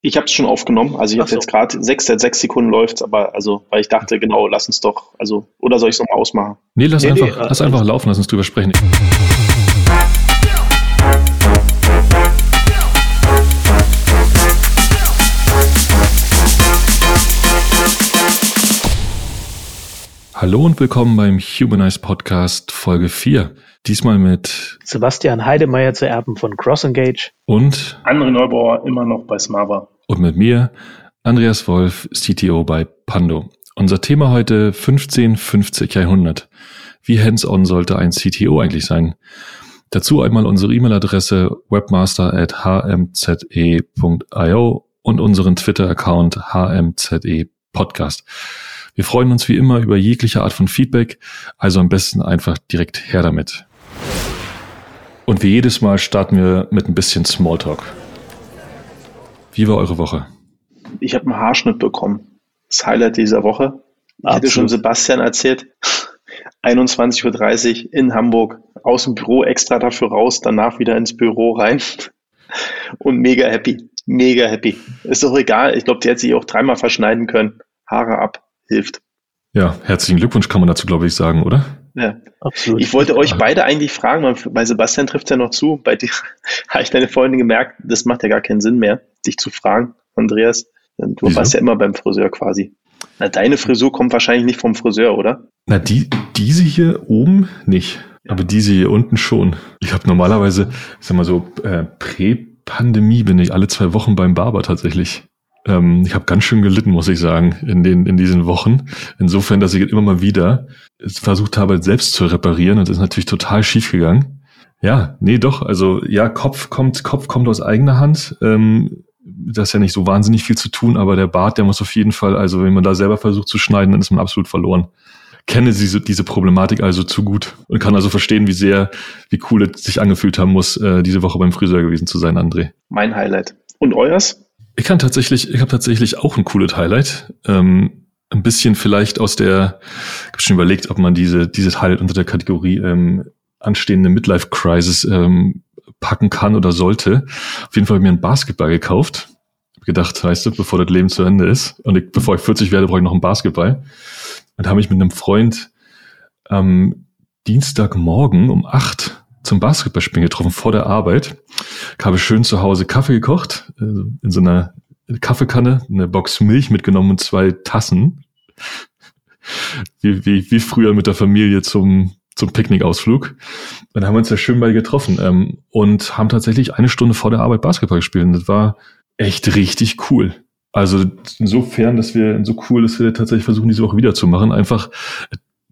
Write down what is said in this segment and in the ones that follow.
Ich habe es schon aufgenommen. Also ich habe so. jetzt gerade sechs, seit sechs Sekunden läuft, aber also, weil ich dachte, genau, lass uns doch, also, oder soll ich es nochmal ausmachen? Nee, lass nee, einfach, nee, lass einfach laufen, lass uns drüber sprechen. Hallo und willkommen beim Humanize Podcast Folge 4. Diesmal mit Sebastian Heidemeyer zu Erben von CrossEngage und André Neubauer immer noch bei Smava. Und mit mir, Andreas Wolf, CTO bei Pando. Unser Thema heute 1550 Jahrhundert. Wie hands-on sollte ein CTO eigentlich sein? Dazu einmal unsere E-Mail-Adresse webmaster at hmze.io und unseren Twitter-Account hmze podcast. Wir freuen uns wie immer über jegliche Art von Feedback, also am besten einfach direkt her damit. Und wie jedes Mal starten wir mit ein bisschen Smalltalk. Wie war eure Woche? Ich habe einen Haarschnitt bekommen. Das Highlight dieser Woche. Ich hatte schon Sebastian erzählt. 21.30 Uhr in Hamburg, aus dem Büro extra dafür raus, danach wieder ins Büro rein und mega happy, mega happy. Ist doch egal, ich glaube, die hätte sich auch dreimal verschneiden können. Haare ab, hilft. Ja, herzlichen Glückwunsch kann man dazu, glaube ich, sagen, oder? Ja, absolut. Ich wollte euch beide eigentlich fragen, bei Sebastian trifft ja noch zu, bei dir habe ich deine Freundin gemerkt, das macht ja gar keinen Sinn mehr, dich zu fragen, Andreas. Du Wieso? warst ja immer beim Friseur quasi. Na, deine Frisur kommt wahrscheinlich nicht vom Friseur, oder? Na, die, diese hier oben nicht, aber diese hier unten schon. Ich habe normalerweise, ich sag mal so, äh, Prä-Pandemie bin ich alle zwei Wochen beim Barber tatsächlich. Ähm, ich habe ganz schön gelitten, muss ich sagen, in, den, in diesen Wochen. Insofern, dass ich immer mal wieder versucht habe, selbst zu reparieren und das ist natürlich total schief gegangen. Ja, nee, doch. Also ja, Kopf kommt, Kopf kommt aus eigener Hand. Ähm, das ist ja nicht so wahnsinnig viel zu tun, aber der Bart, der muss auf jeden Fall, also wenn man da selber versucht zu schneiden, dann ist man absolut verloren. Kenne diese, diese Problematik also zu gut und kann also verstehen, wie sehr, wie cool es sich angefühlt haben muss, äh, diese Woche beim Friseur gewesen zu sein, André. Mein Highlight. Und euers? Ich kann tatsächlich, ich habe tatsächlich auch ein cooles Highlight. Ähm, ein bisschen vielleicht aus der, ich habe schon überlegt, ob man diese, dieses Highlight unter der Kategorie ähm, anstehende Midlife Crisis ähm, packen kann oder sollte. Auf jeden Fall habe ich mir ein Basketball gekauft. Hab gedacht, weißt du, bevor das Leben zu Ende ist und ich, bevor ich 40 werde, brauche ich noch einen Basketball. Und habe ich mit einem Freund am Dienstagmorgen um acht zum Basketballspielen getroffen vor der Arbeit. Ich habe schön zu Hause Kaffee gekocht, äh, in so einer Kaffeekanne, eine Box Milch mitgenommen und zwei Tassen. Wie, wie, wie früher mit der Familie zum, zum Picknickausflug. Dann haben wir uns ja schön bei getroffen ähm, und haben tatsächlich eine Stunde vor der Arbeit Basketball gespielt. Und das war echt richtig cool. Also insofern, dass wir so cool, dass wir tatsächlich versuchen, diese Woche wieder zu machen. Einfach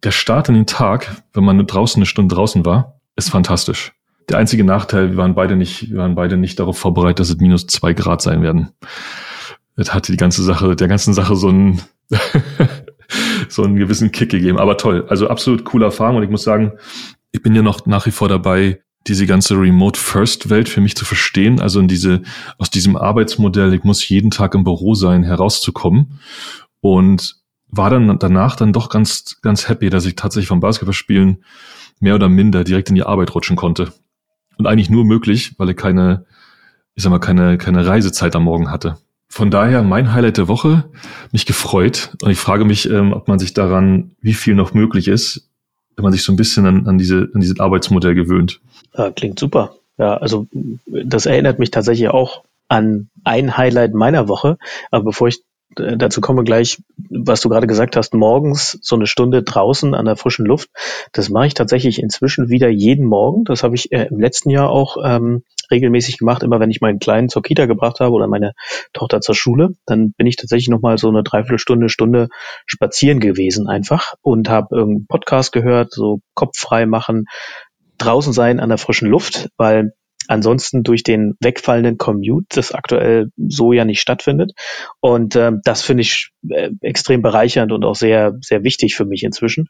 der Start in den Tag, wenn man draußen eine Stunde draußen war, ist fantastisch. Der einzige Nachteil, wir waren beide nicht, wir waren beide nicht darauf vorbereitet, dass es minus zwei Grad sein werden. Das hatte die ganze Sache, der ganzen Sache so einen, so einen gewissen Kick gegeben. Aber toll. Also absolut coole Erfahrung. Und ich muss sagen, ich bin ja noch nach wie vor dabei, diese ganze Remote First Welt für mich zu verstehen. Also in diese, aus diesem Arbeitsmodell, ich muss jeden Tag im Büro sein, herauszukommen. Und war dann danach dann doch ganz, ganz happy, dass ich tatsächlich vom Basketballspielen mehr oder minder direkt in die Arbeit rutschen konnte. Und eigentlich nur möglich, weil ich keine, ich sag mal, keine, keine Reisezeit am Morgen hatte. Von daher mein Highlight der Woche, mich gefreut. Und ich frage mich, ähm, ob man sich daran, wie viel noch möglich ist, wenn man sich so ein bisschen an, an, diese, an dieses Arbeitsmodell gewöhnt. Ja, klingt super. Ja, also das erinnert mich tatsächlich auch an ein Highlight meiner Woche. Aber bevor ich dazu kommen wir gleich, was du gerade gesagt hast, morgens so eine Stunde draußen an der frischen Luft. Das mache ich tatsächlich inzwischen wieder jeden Morgen. Das habe ich äh, im letzten Jahr auch ähm, regelmäßig gemacht. Immer wenn ich meinen Kleinen zur Kita gebracht habe oder meine Tochter zur Schule, dann bin ich tatsächlich nochmal so eine Dreiviertelstunde, Stunde spazieren gewesen einfach und habe irgendeinen Podcast gehört, so Kopf frei machen, draußen sein an der frischen Luft, weil ansonsten durch den wegfallenden Commute, das aktuell so ja nicht stattfindet. Und ähm, das finde ich äh, extrem bereichernd und auch sehr, sehr wichtig für mich inzwischen.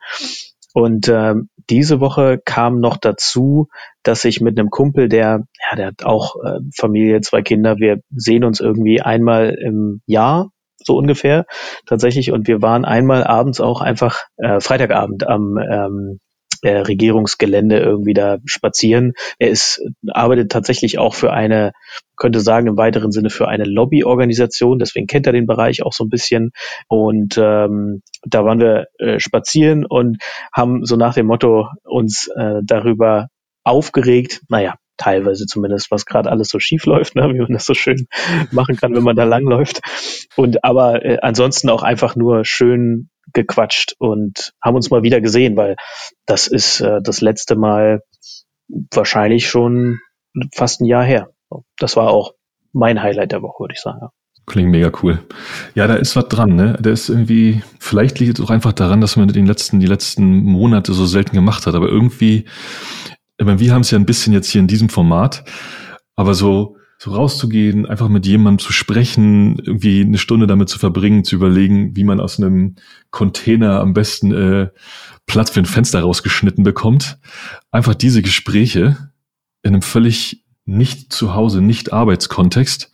Und ähm, diese Woche kam noch dazu, dass ich mit einem Kumpel, der, ja, der hat auch äh, Familie, zwei Kinder, wir sehen uns irgendwie einmal im Jahr, so ungefähr tatsächlich. Und wir waren einmal abends auch einfach, äh, Freitagabend am ähm, äh, Regierungsgelände irgendwie da spazieren. Er ist, arbeitet tatsächlich auch für eine, könnte sagen im weiteren Sinne für eine Lobbyorganisation, deswegen kennt er den Bereich auch so ein bisschen. Und ähm, da waren wir äh, spazieren und haben so nach dem Motto uns äh, darüber aufgeregt, naja, teilweise zumindest, was gerade alles so schief läuft, ne, wie man das so schön machen kann, wenn man da langläuft. Und aber äh, ansonsten auch einfach nur schön gequatscht und haben uns mal wieder gesehen, weil das ist äh, das letzte Mal wahrscheinlich schon fast ein Jahr her. Das war auch mein Highlight der Woche, würde ich sagen. Klingt mega cool. Ja, da ist was dran, ne? Der ist irgendwie, vielleicht liegt es auch einfach daran, dass man den letzten, die letzten Monate so selten gemacht hat, aber irgendwie ich meine, wir haben es ja ein bisschen jetzt hier in diesem Format, aber so, so rauszugehen, einfach mit jemandem zu sprechen, irgendwie eine Stunde damit zu verbringen, zu überlegen, wie man aus einem Container am besten äh, Platz für ein Fenster rausgeschnitten bekommt. Einfach diese Gespräche in einem völlig nicht zu Hause, nicht Arbeitskontext.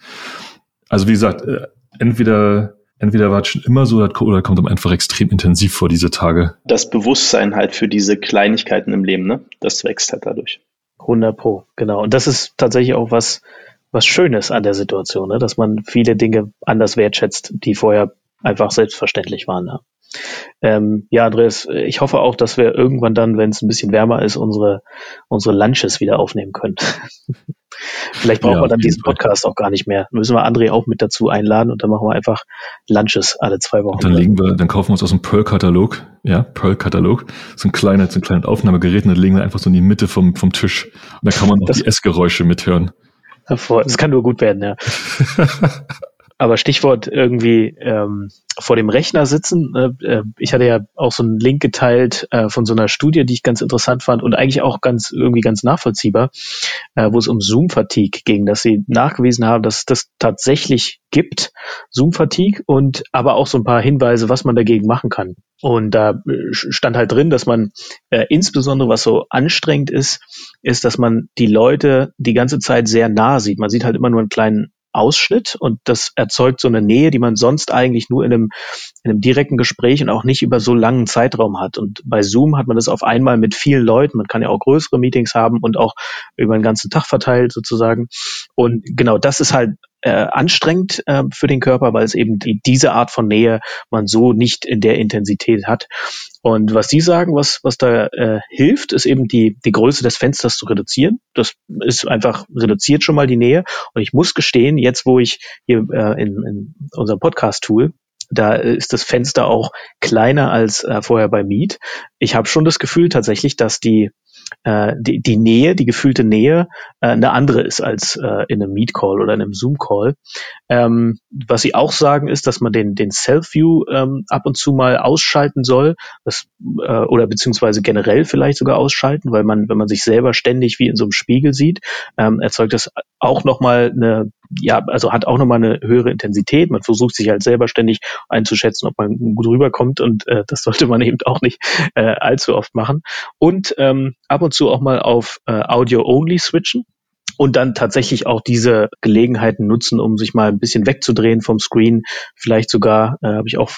Also wie gesagt, äh, entweder entweder war es schon immer so oder kommt einem einfach extrem intensiv vor diese Tage. Das Bewusstsein halt für diese Kleinigkeiten im Leben, ne? Das wächst halt dadurch. 100 Pro, genau. Und das ist tatsächlich auch was, was Schönes an der Situation, ne? dass man viele Dinge anders wertschätzt, die vorher einfach selbstverständlich waren. Ne? Ähm, ja, Andreas, ich hoffe auch, dass wir irgendwann dann, wenn es ein bisschen wärmer ist, unsere, unsere Lunches wieder aufnehmen können. Vielleicht brauchen ja, wir dann diesen Podcast auch gar nicht mehr. Dann müssen wir André auch mit dazu einladen und dann machen wir einfach Lunches alle zwei Wochen. Und dann legen wir, dann kaufen wir uns aus dem Pearl-Katalog, ja, Pearl-Katalog, so ein kleiner, so ein kleines Aufnahmegerät und dann legen wir einfach so in die Mitte vom, vom Tisch. Und da kann man auch das, die Essgeräusche mithören. Das kann nur gut werden, ja. Aber Stichwort irgendwie ähm, vor dem Rechner sitzen. Äh, ich hatte ja auch so einen Link geteilt äh, von so einer Studie, die ich ganz interessant fand und eigentlich auch ganz irgendwie ganz nachvollziehbar, äh, wo es um Zoom-Fatigue ging, dass sie nachgewiesen haben, dass es das tatsächlich gibt, Zoom-Fatigue und aber auch so ein paar Hinweise, was man dagegen machen kann. Und da äh, stand halt drin, dass man äh, insbesondere, was so anstrengend ist, ist, dass man die Leute die ganze Zeit sehr nah sieht. Man sieht halt immer nur einen kleinen Ausschnitt und das erzeugt so eine Nähe, die man sonst eigentlich nur in einem, in einem direkten Gespräch und auch nicht über so langen Zeitraum hat. Und bei Zoom hat man das auf einmal mit vielen Leuten. Man kann ja auch größere Meetings haben und auch über den ganzen Tag verteilt sozusagen. Und genau das ist halt äh, anstrengend äh, für den Körper, weil es eben die, diese Art von Nähe man so nicht in der Intensität hat. Und was Sie sagen, was, was da äh, hilft, ist eben die, die Größe des Fensters zu reduzieren. Das ist einfach, reduziert schon mal die Nähe. Und ich muss gestehen, jetzt wo ich hier äh, in, in unserem Podcast-Tool da ist das Fenster auch kleiner als äh, vorher bei Meet. Ich habe schon das Gefühl tatsächlich, dass die äh, die, die Nähe, die gefühlte Nähe äh, eine andere ist als äh, in einem Meet Call oder in einem Zoom Call. Ähm, was sie auch sagen ist, dass man den den Self View ähm, ab und zu mal ausschalten soll, das, äh, oder beziehungsweise generell vielleicht sogar ausschalten, weil man wenn man sich selber ständig wie in so einem Spiegel sieht, ähm, erzeugt das auch noch mal eine ja, also hat auch nochmal eine höhere Intensität. Man versucht sich halt selber ständig einzuschätzen, ob man gut rüberkommt und äh, das sollte man eben auch nicht äh, allzu oft machen. Und ähm, ab und zu auch mal auf äh, Audio-Only switchen und dann tatsächlich auch diese Gelegenheiten nutzen, um sich mal ein bisschen wegzudrehen vom Screen. Vielleicht sogar, äh, habe ich auch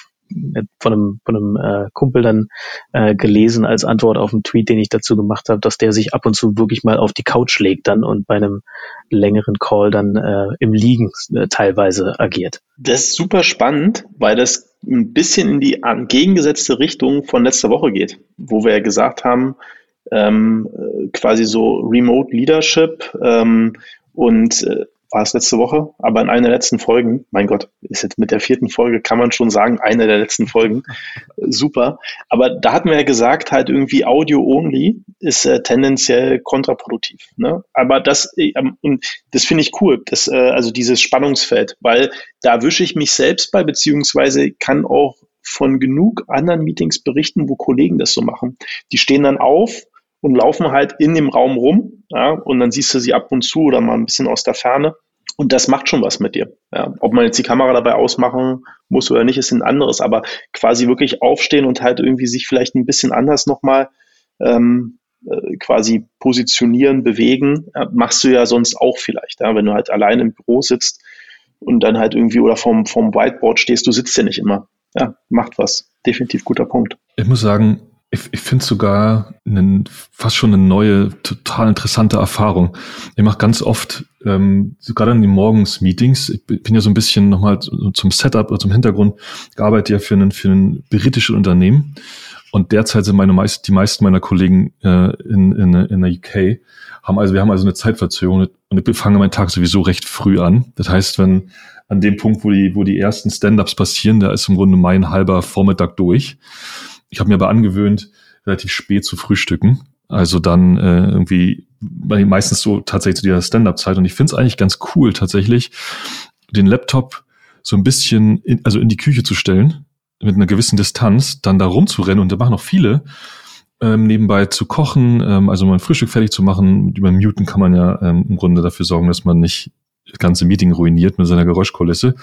von einem, von einem äh, Kumpel dann äh, gelesen als Antwort auf einen Tweet, den ich dazu gemacht habe, dass der sich ab und zu wirklich mal auf die Couch legt dann und bei einem längeren Call dann äh, im Liegen äh, teilweise agiert. Das ist super spannend, weil das ein bisschen in die entgegengesetzte Richtung von letzter Woche geht, wo wir ja gesagt haben, ähm, äh, quasi so Remote Leadership ähm, und äh, war es letzte Woche, aber in einer der letzten Folgen, mein Gott, ist jetzt mit der vierten Folge, kann man schon sagen, eine der letzten Folgen, super. Aber da hatten wir ja gesagt, halt irgendwie Audio only ist äh, tendenziell kontraproduktiv. Ne? Aber das, äh, und das finde ich cool, das, äh, also dieses Spannungsfeld, weil da wische ich mich selbst bei, beziehungsweise kann auch von genug anderen Meetings berichten, wo Kollegen das so machen. Die stehen dann auf, und laufen halt in dem Raum rum. Ja, und dann siehst du sie ab und zu oder mal ein bisschen aus der Ferne. Und das macht schon was mit dir. Ja, ob man jetzt die Kamera dabei ausmachen muss oder nicht, ist ein anderes. Aber quasi wirklich aufstehen und halt irgendwie sich vielleicht ein bisschen anders nochmal ähm, äh, quasi positionieren, bewegen, ja, machst du ja sonst auch vielleicht. Ja, wenn du halt allein im Büro sitzt und dann halt irgendwie oder vom, vom Whiteboard stehst, du sitzt ja nicht immer. Ja, macht was. Definitiv guter Punkt. Ich muss sagen, Ich, ich finde sogar einen, fast schon eine neue, total interessante Erfahrung. Ich mache ganz oft, ähm, gerade in den Morgens-Meetings, ich bin ja so ein bisschen nochmal zum Setup oder zum Hintergrund, gearbeitet ja für ein, für ein britisches Unternehmen. Und derzeit sind meine meist, die meisten meiner Kollegen äh, in, in, in der UK, haben also, wir haben also eine Zeitverzögerung und ich fange meinen Tag sowieso recht früh an. Das heißt, wenn an dem Punkt, wo die, wo die ersten Stand-ups passieren, da ist im Grunde mein halber Vormittag durch. Ich habe mir aber angewöhnt, relativ spät zu frühstücken. Also dann äh, irgendwie meistens so tatsächlich zu dieser Stand-up-Zeit. Und ich finde es eigentlich ganz cool, tatsächlich den Laptop so ein bisschen, in, also in die Küche zu stellen, mit einer gewissen Distanz, dann da rumzurennen. Und da machen auch viele, ähm, nebenbei zu kochen, ähm, also mal ein Frühstück fertig zu machen. Über Muten kann man ja ähm, im Grunde dafür sorgen, dass man nicht das ganze Meeting ruiniert mit seiner Geräuschkulisse.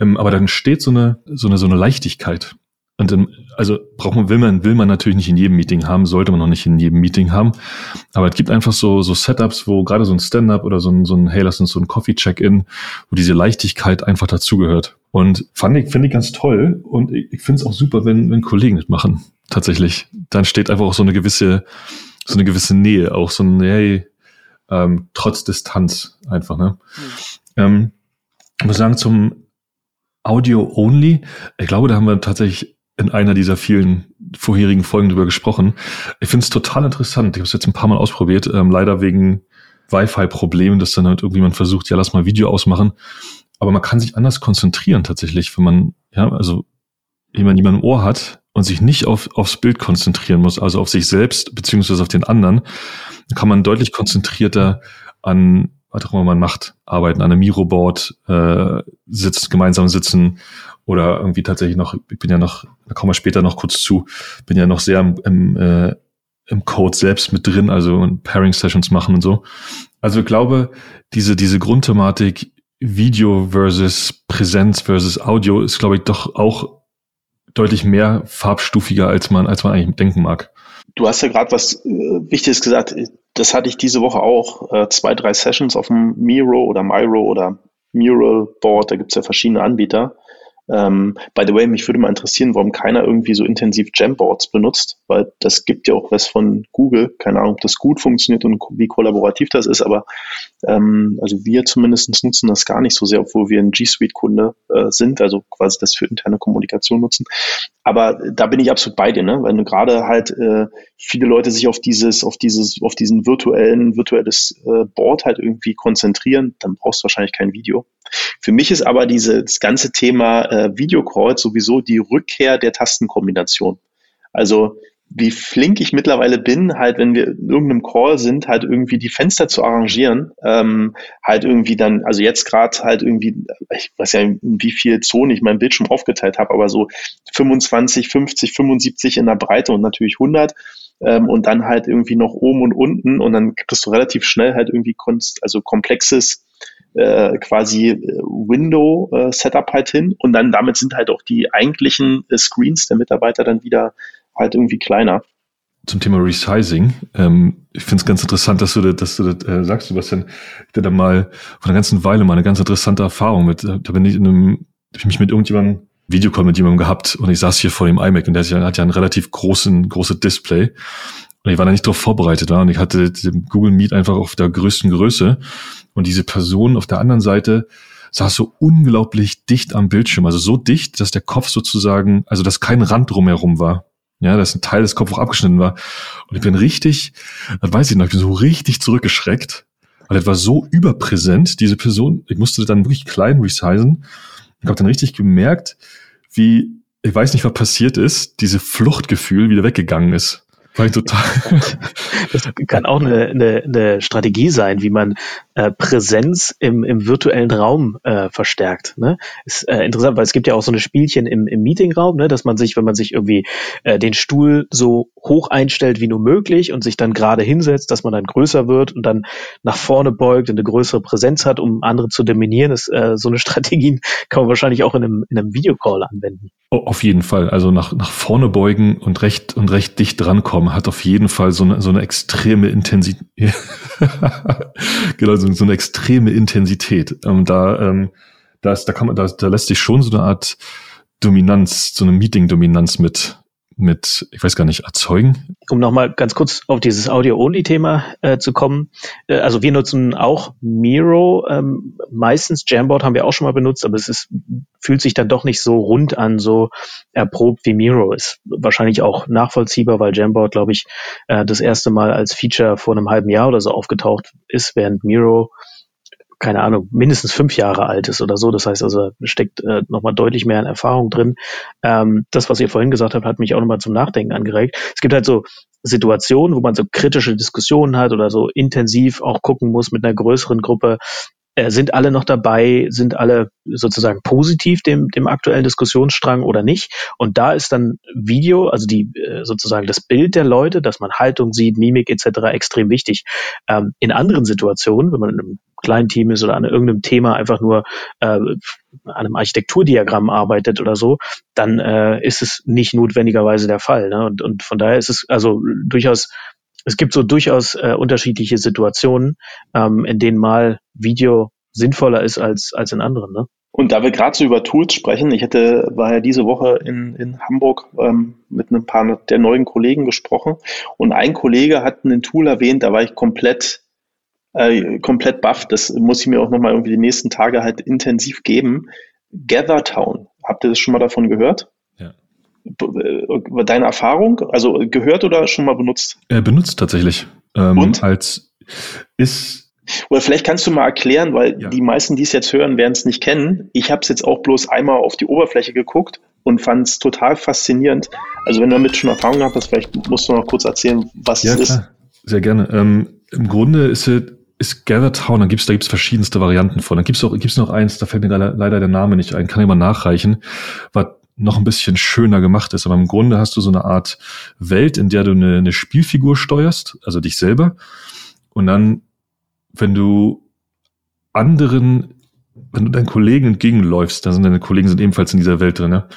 Ähm, aber dann steht so eine, so eine, so eine Leichtigkeit. Und dann, also braucht man, will man, will man natürlich nicht in jedem Meeting haben, sollte man noch nicht in jedem Meeting haben. Aber es gibt einfach so, so Setups, wo gerade so ein Stand-up oder so ein, so ein, hey, lass uns so ein Coffee-Check-In, wo diese Leichtigkeit einfach dazugehört. Und fand ich, finde ich ganz toll. Und ich, ich finde es auch super, wenn, wenn Kollegen das machen. Tatsächlich. Dann steht einfach auch so eine gewisse, so eine gewisse Nähe, auch so ein, hey, ähm, trotz Distanz einfach, ne? Mhm. Ähm, ich muss sagen, zum Audio Only, ich glaube, da haben wir tatsächlich in einer dieser vielen vorherigen Folgen drüber gesprochen. Ich finde es total interessant. Ich habe es jetzt ein paar Mal ausprobiert, ähm, leider wegen Wi-Fi-Problemen, dass dann halt irgendwie man versucht, ja, lass mal Video ausmachen. Aber man kann sich anders konzentrieren tatsächlich, wenn man, ja, also jemand jemand im Ohr hat und sich nicht auf, aufs Bild konzentrieren muss, also auf sich selbst beziehungsweise auf den anderen, kann man deutlich konzentrierter an was auch immer man macht, arbeiten an einem Miro-Board, äh, sitzt, gemeinsam sitzen oder irgendwie tatsächlich noch, ich bin ja noch, da kommen wir später noch kurz zu, bin ja noch sehr im, im, äh, im Code selbst mit drin, also Pairing-Sessions machen und so. Also ich glaube, diese, diese Grundthematik Video versus Präsenz versus Audio ist, glaube ich, doch auch deutlich mehr farbstufiger, als man, als man eigentlich denken mag. Du hast ja gerade was äh, Wichtiges gesagt. Das hatte ich diese Woche auch. Äh, zwei, drei Sessions auf dem Miro oder Miro oder Mural Board. Da gibt es ja verschiedene Anbieter. Ähm, by the way, mich würde mal interessieren, warum keiner irgendwie so intensiv Jamboards benutzt, weil das gibt ja auch was von Google. Keine Ahnung, ob das gut funktioniert und wie kollaborativ das ist, aber ähm, also wir zumindest nutzen das gar nicht so sehr, obwohl wir ein G Suite-Kunde äh, sind, also quasi das für interne Kommunikation nutzen. Aber da bin ich absolut bei dir, ne? Weil gerade halt äh, viele Leute sich auf dieses, auf dieses, auf diesen virtuellen, virtuelles äh, Board halt irgendwie konzentrieren, dann brauchst du wahrscheinlich kein Video. Für mich ist aber dieses ganze Thema äh, Videocall sowieso die Rückkehr der Tastenkombination. Also wie flink ich mittlerweile bin, halt, wenn wir in irgendeinem Call sind, halt irgendwie die Fenster zu arrangieren, ähm, halt irgendwie dann, also jetzt gerade halt irgendwie, ich weiß ja, in wie viel Zonen ich mein Bildschirm aufgeteilt habe, aber so 25, 50, 75 in der Breite und natürlich 100 ähm, und dann halt irgendwie noch oben und unten und dann kriegst du relativ schnell halt irgendwie also komplexes äh, quasi äh, Window-Setup äh, halt hin und dann damit sind halt auch die eigentlichen Screens der Mitarbeiter dann wieder halt irgendwie kleiner. Zum Thema Resizing. Ähm, ich finde es ganz interessant, dass du das, dass du das äh, sagst, Sebastian. Ich hatte da mal vor einer ganzen Weile mal eine ganz interessante Erfahrung mit. Da bin ich in einem, hab ich mich mit irgendjemandem Videocall mit jemandem gehabt und ich saß hier vor dem iMac und der hat ja einen relativ großen, große Display. Und ich war da nicht darauf vorbereitet war und ich hatte Google Meet einfach auf der größten Größe und diese Person auf der anderen Seite saß so unglaublich dicht am Bildschirm, also so dicht, dass der Kopf sozusagen, also dass kein Rand drumherum war. Ja, dass ein Teil des Kopfes auch abgeschnitten war. Und ich bin richtig, das weiß ich noch, ich bin so richtig zurückgeschreckt, weil das war so überpräsent, diese Person. Ich musste dann wirklich klein resizen. Ich habe dann richtig gemerkt, wie, ich weiß nicht, was passiert ist, diese Fluchtgefühl wieder weggegangen ist. War ich total. Das kann auch eine, eine, eine Strategie sein, wie man äh, Präsenz im, im virtuellen Raum äh, verstärkt. Ne? Ist äh, interessant, weil es gibt ja auch so eine Spielchen im, im Meetingraum, ne? dass man sich, wenn man sich irgendwie äh, den Stuhl so hoch einstellt wie nur möglich und sich dann gerade hinsetzt, dass man dann größer wird und dann nach vorne beugt und eine größere Präsenz hat, um andere zu dominieren. Ist, äh, so eine Strategie kann man wahrscheinlich auch in einem, in einem Videocall anwenden. Oh, auf jeden Fall. Also nach, nach vorne beugen und recht und recht dicht drankommen hat auf jeden Fall so eine, so eine extreme Intensität. genau, so, eine extreme Intensität. Ähm, da, ähm, ist, da, kann man, da, da lässt sich schon so eine Art Dominanz, so eine Meeting-Dominanz mit mit, ich weiß gar nicht, erzeugen. Um nochmal ganz kurz auf dieses Audio-Only-Thema äh, zu kommen. Äh, also wir nutzen auch Miro. Ähm, meistens Jamboard haben wir auch schon mal benutzt, aber es ist, fühlt sich dann doch nicht so rund an, so erprobt wie Miro ist. Wahrscheinlich auch nachvollziehbar, weil Jamboard, glaube ich, äh, das erste Mal als Feature vor einem halben Jahr oder so aufgetaucht ist, während Miro keine Ahnung, mindestens fünf Jahre alt ist oder so. Das heißt also, steckt äh, nochmal deutlich mehr an Erfahrung drin. Ähm, das, was ihr vorhin gesagt habt, hat mich auch nochmal zum Nachdenken angeregt. Es gibt halt so Situationen, wo man so kritische Diskussionen hat oder so intensiv auch gucken muss mit einer größeren Gruppe, äh, sind alle noch dabei, sind alle sozusagen positiv dem, dem aktuellen Diskussionsstrang oder nicht. Und da ist dann Video, also die äh, sozusagen das Bild der Leute, dass man Haltung sieht, Mimik etc. extrem wichtig. Ähm, in anderen Situationen, wenn man in einem kleinen Team ist oder an irgendeinem Thema einfach nur äh, an einem Architekturdiagramm arbeitet oder so, dann äh, ist es nicht notwendigerweise der Fall. Ne? Und, und von daher ist es also durchaus es gibt so durchaus äh, unterschiedliche Situationen, ähm, in denen mal Video sinnvoller ist als, als in anderen. Ne? Und da wir gerade so über Tools sprechen, ich hatte, war ja diese Woche in, in Hamburg ähm, mit ein paar der neuen Kollegen gesprochen und ein Kollege hat ein Tool erwähnt, da war ich komplett, äh, komplett baff. Das muss ich mir auch nochmal irgendwie die nächsten Tage halt intensiv geben. Gathertown. Habt ihr das schon mal davon gehört? Äh, deine Erfahrung? Also gehört oder schon mal benutzt? Äh, benutzt tatsächlich. Ähm, Und? Als ist oder vielleicht kannst du mal erklären, weil ja. die meisten, die es jetzt hören, werden es nicht kennen. Ich habe es jetzt auch bloß einmal auf die Oberfläche geguckt und fand es total faszinierend. Also wenn du damit schon Erfahrung hast, vielleicht musst du noch kurz erzählen, was ja, es klar. ist. Sehr gerne. Ähm, Im Grunde ist es ist Gather Town, da gibt's da gibt's verschiedenste Varianten von. Da gibt's auch gibt's noch eins, da fällt mir leider der Name nicht ein, kann ich mal nachreichen, was noch ein bisschen schöner gemacht ist. Aber im Grunde hast du so eine Art Welt, in der du eine, eine Spielfigur steuerst, also dich selber. Und dann, wenn du anderen, wenn du deinen Kollegen entgegenläufst, dann sind deine Kollegen sind ebenfalls in dieser Welt drin, ne?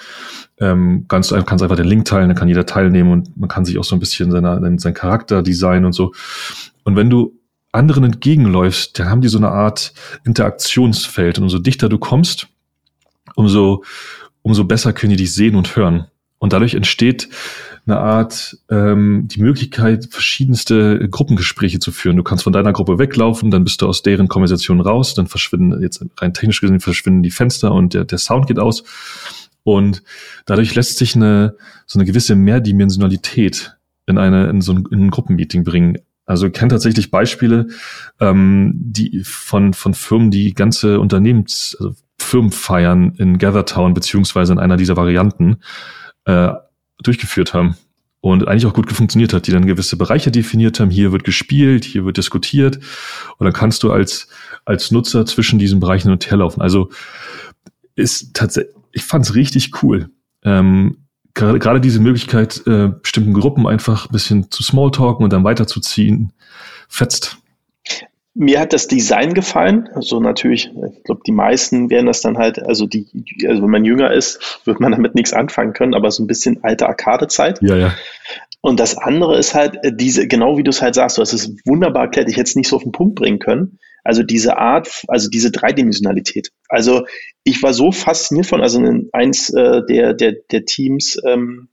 ähm, kannst du kannst einfach den Link teilen, dann kann jeder teilnehmen und man kann sich auch so ein bisschen seiner, sein Charakter designen und so. Und wenn du anderen entgegenläufst, dann haben die so eine Art Interaktionsfeld. Und umso dichter du kommst, umso umso besser können die dich sehen und hören. Und dadurch entsteht eine Art, ähm, die Möglichkeit, verschiedenste Gruppengespräche zu führen. Du kannst von deiner Gruppe weglaufen, dann bist du aus deren Konversation raus, dann verschwinden, jetzt rein technisch gesehen, verschwinden die Fenster und der, der Sound geht aus. Und dadurch lässt sich eine, so eine gewisse Mehrdimensionalität in eine, in so ein, in ein Gruppenmeeting bringen. Also ich kenne tatsächlich Beispiele, ähm, die von, von Firmen, die ganze Unternehmens, also Firmenfeiern in Gathertown beziehungsweise in einer dieser Varianten äh, durchgeführt haben und eigentlich auch gut funktioniert hat, die dann gewisse Bereiche definiert haben. Hier wird gespielt, hier wird diskutiert und dann kannst du als als Nutzer zwischen diesen Bereichen hin und her laufen. Also ist tatsächlich, ich fand es richtig cool. Ähm, gerade, gerade diese Möglichkeit, äh, bestimmten Gruppen einfach ein bisschen zu Smalltalken und dann weiterzuziehen, fetzt. Mir hat das Design gefallen. Also natürlich, ich glaube, die meisten werden das dann halt, also die, also wenn man jünger ist, wird man damit nichts anfangen können, aber so ein bisschen alte Arcade-Zeit. Ja, ja. Und das andere ist halt äh, diese, genau wie du es halt sagst, du hast es wunderbar erklärt, ich hätte es nicht so auf den Punkt bringen können. Also diese Art, also diese Dreidimensionalität. Also ich war so fasziniert von, also eins äh, der, der, der Teams, ähm,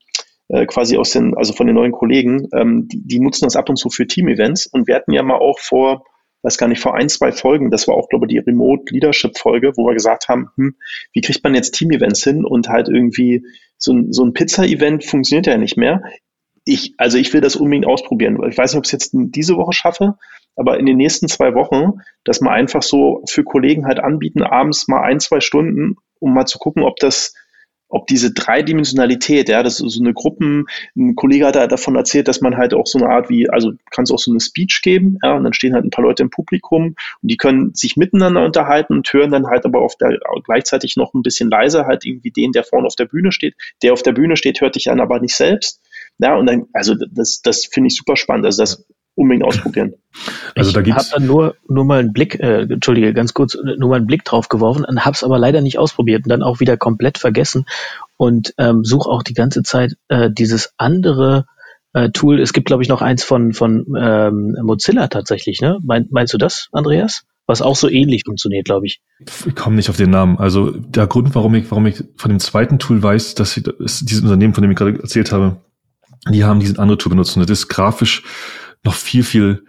äh, quasi aus den, also von den neuen Kollegen, ähm, die, die nutzen das ab und zu für Team-Events und wir hatten ja mal auch vor, weiß gar nicht, vor ein, zwei Folgen, das war auch, glaube ich, die Remote Leadership Folge, wo wir gesagt haben, hm, wie kriegt man jetzt Team-Events hin und halt irgendwie so ein, so ein Pizza-Event funktioniert ja nicht mehr. Ich, also ich will das unbedingt ausprobieren. Ich weiß nicht, ob ich es jetzt diese Woche schaffe, aber in den nächsten zwei Wochen, dass man einfach so für Kollegen halt anbieten, abends mal ein, zwei Stunden, um mal zu gucken, ob das ob diese Dreidimensionalität, ja, das ist so eine Gruppen, ein Kollege hat da davon erzählt, dass man halt auch so eine Art wie, also kannst auch so eine Speech geben, ja, und dann stehen halt ein paar Leute im Publikum und die können sich miteinander unterhalten und hören dann halt aber auf der, gleichzeitig noch ein bisschen leiser halt irgendwie den, der vorne auf der Bühne steht. Der auf der Bühne steht, hört dich dann aber nicht selbst. Ja, und dann, also das, das finde ich super spannend. Also das unbedingt ausprobieren. Also da gibt's ich habe dann nur nur mal einen Blick, äh, entschuldige, ganz kurz, nur mal einen Blick drauf geworfen und habe es aber leider nicht ausprobiert und dann auch wieder komplett vergessen und ähm, suche auch die ganze Zeit äh, dieses andere äh, Tool. Es gibt glaube ich noch eins von von ähm, Mozilla tatsächlich, ne? Mein, meinst du das, Andreas? Was auch so ähnlich funktioniert, glaube ich. Ich komme nicht auf den Namen. Also der Grund, warum ich, warum ich von dem zweiten Tool weiß, dass ich, das, dieses Unternehmen, von dem ich gerade erzählt habe, die haben diese andere Tool benutzt und das ist grafisch noch viel, viel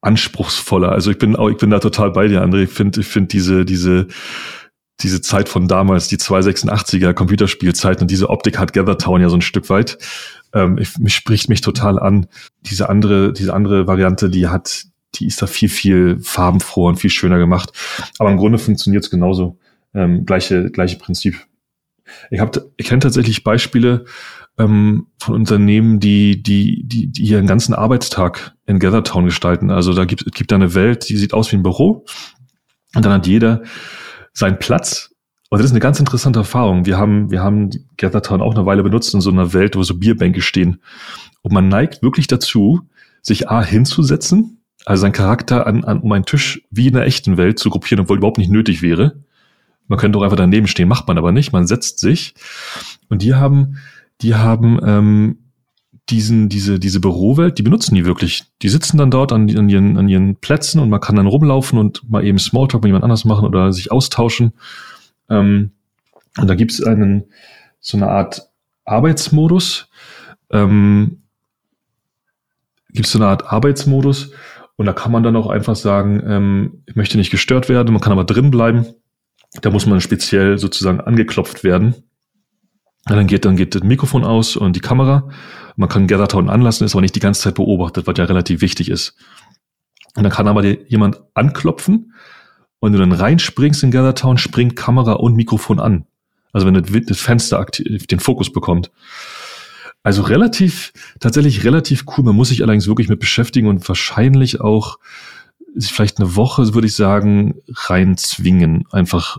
anspruchsvoller. Also ich bin auch, ich bin da total bei dir, André. Ich finde, ich finde diese, diese, diese Zeit von damals, die 286er Computerspielzeit und diese Optik hat Gathertown ja so ein Stück weit. Ähm, ich, mich spricht mich total an. Diese andere, diese andere Variante, die hat, die ist da viel, viel farbenfroher und viel schöner gemacht. Aber im Grunde funktioniert es genauso. Ähm, gleiche, gleiche Prinzip. Ich habe, ich kenne tatsächlich Beispiele ähm, von Unternehmen, die, die, die, die ihren ganzen Arbeitstag in Gathertown gestalten. Also da gibt, gibt da eine Welt, die sieht aus wie ein Büro. Und dann hat jeder seinen Platz. Und das ist eine ganz interessante Erfahrung. Wir haben, wir haben Gathertown auch eine Weile benutzt in so einer Welt, wo so Bierbänke stehen. Und man neigt wirklich dazu, sich A hinzusetzen, also seinen Charakter an, an, um einen Tisch wie in der echten Welt zu gruppieren, obwohl überhaupt nicht nötig wäre. Man könnte auch einfach daneben stehen, macht man aber nicht. Man setzt sich. Und die haben, die haben ähm, diesen, diese, diese Bürowelt, die benutzen die wirklich. Die sitzen dann dort an, an, ihren, an ihren Plätzen und man kann dann rumlaufen und mal eben Smalltalk mit jemand anders machen oder sich austauschen. Ähm, und da gibt es einen, so eine Art Arbeitsmodus. Ähm, gibt so eine Art Arbeitsmodus und da kann man dann auch einfach sagen, ähm, ich möchte nicht gestört werden, man kann aber drin bleiben. Da muss man speziell sozusagen angeklopft werden. Und dann geht, dann geht das Mikrofon aus und die Kamera. Man kann Gathertown anlassen, ist aber nicht die ganze Zeit beobachtet, was ja relativ wichtig ist. Und dann kann aber dir jemand anklopfen und du dann reinspringst in Gathertown, springt Kamera und Mikrofon an. Also wenn das Fenster aktiv, den Fokus bekommt. Also relativ, tatsächlich relativ cool. Man muss sich allerdings wirklich mit beschäftigen und wahrscheinlich auch vielleicht eine Woche, würde ich sagen, reinzwingen. Einfach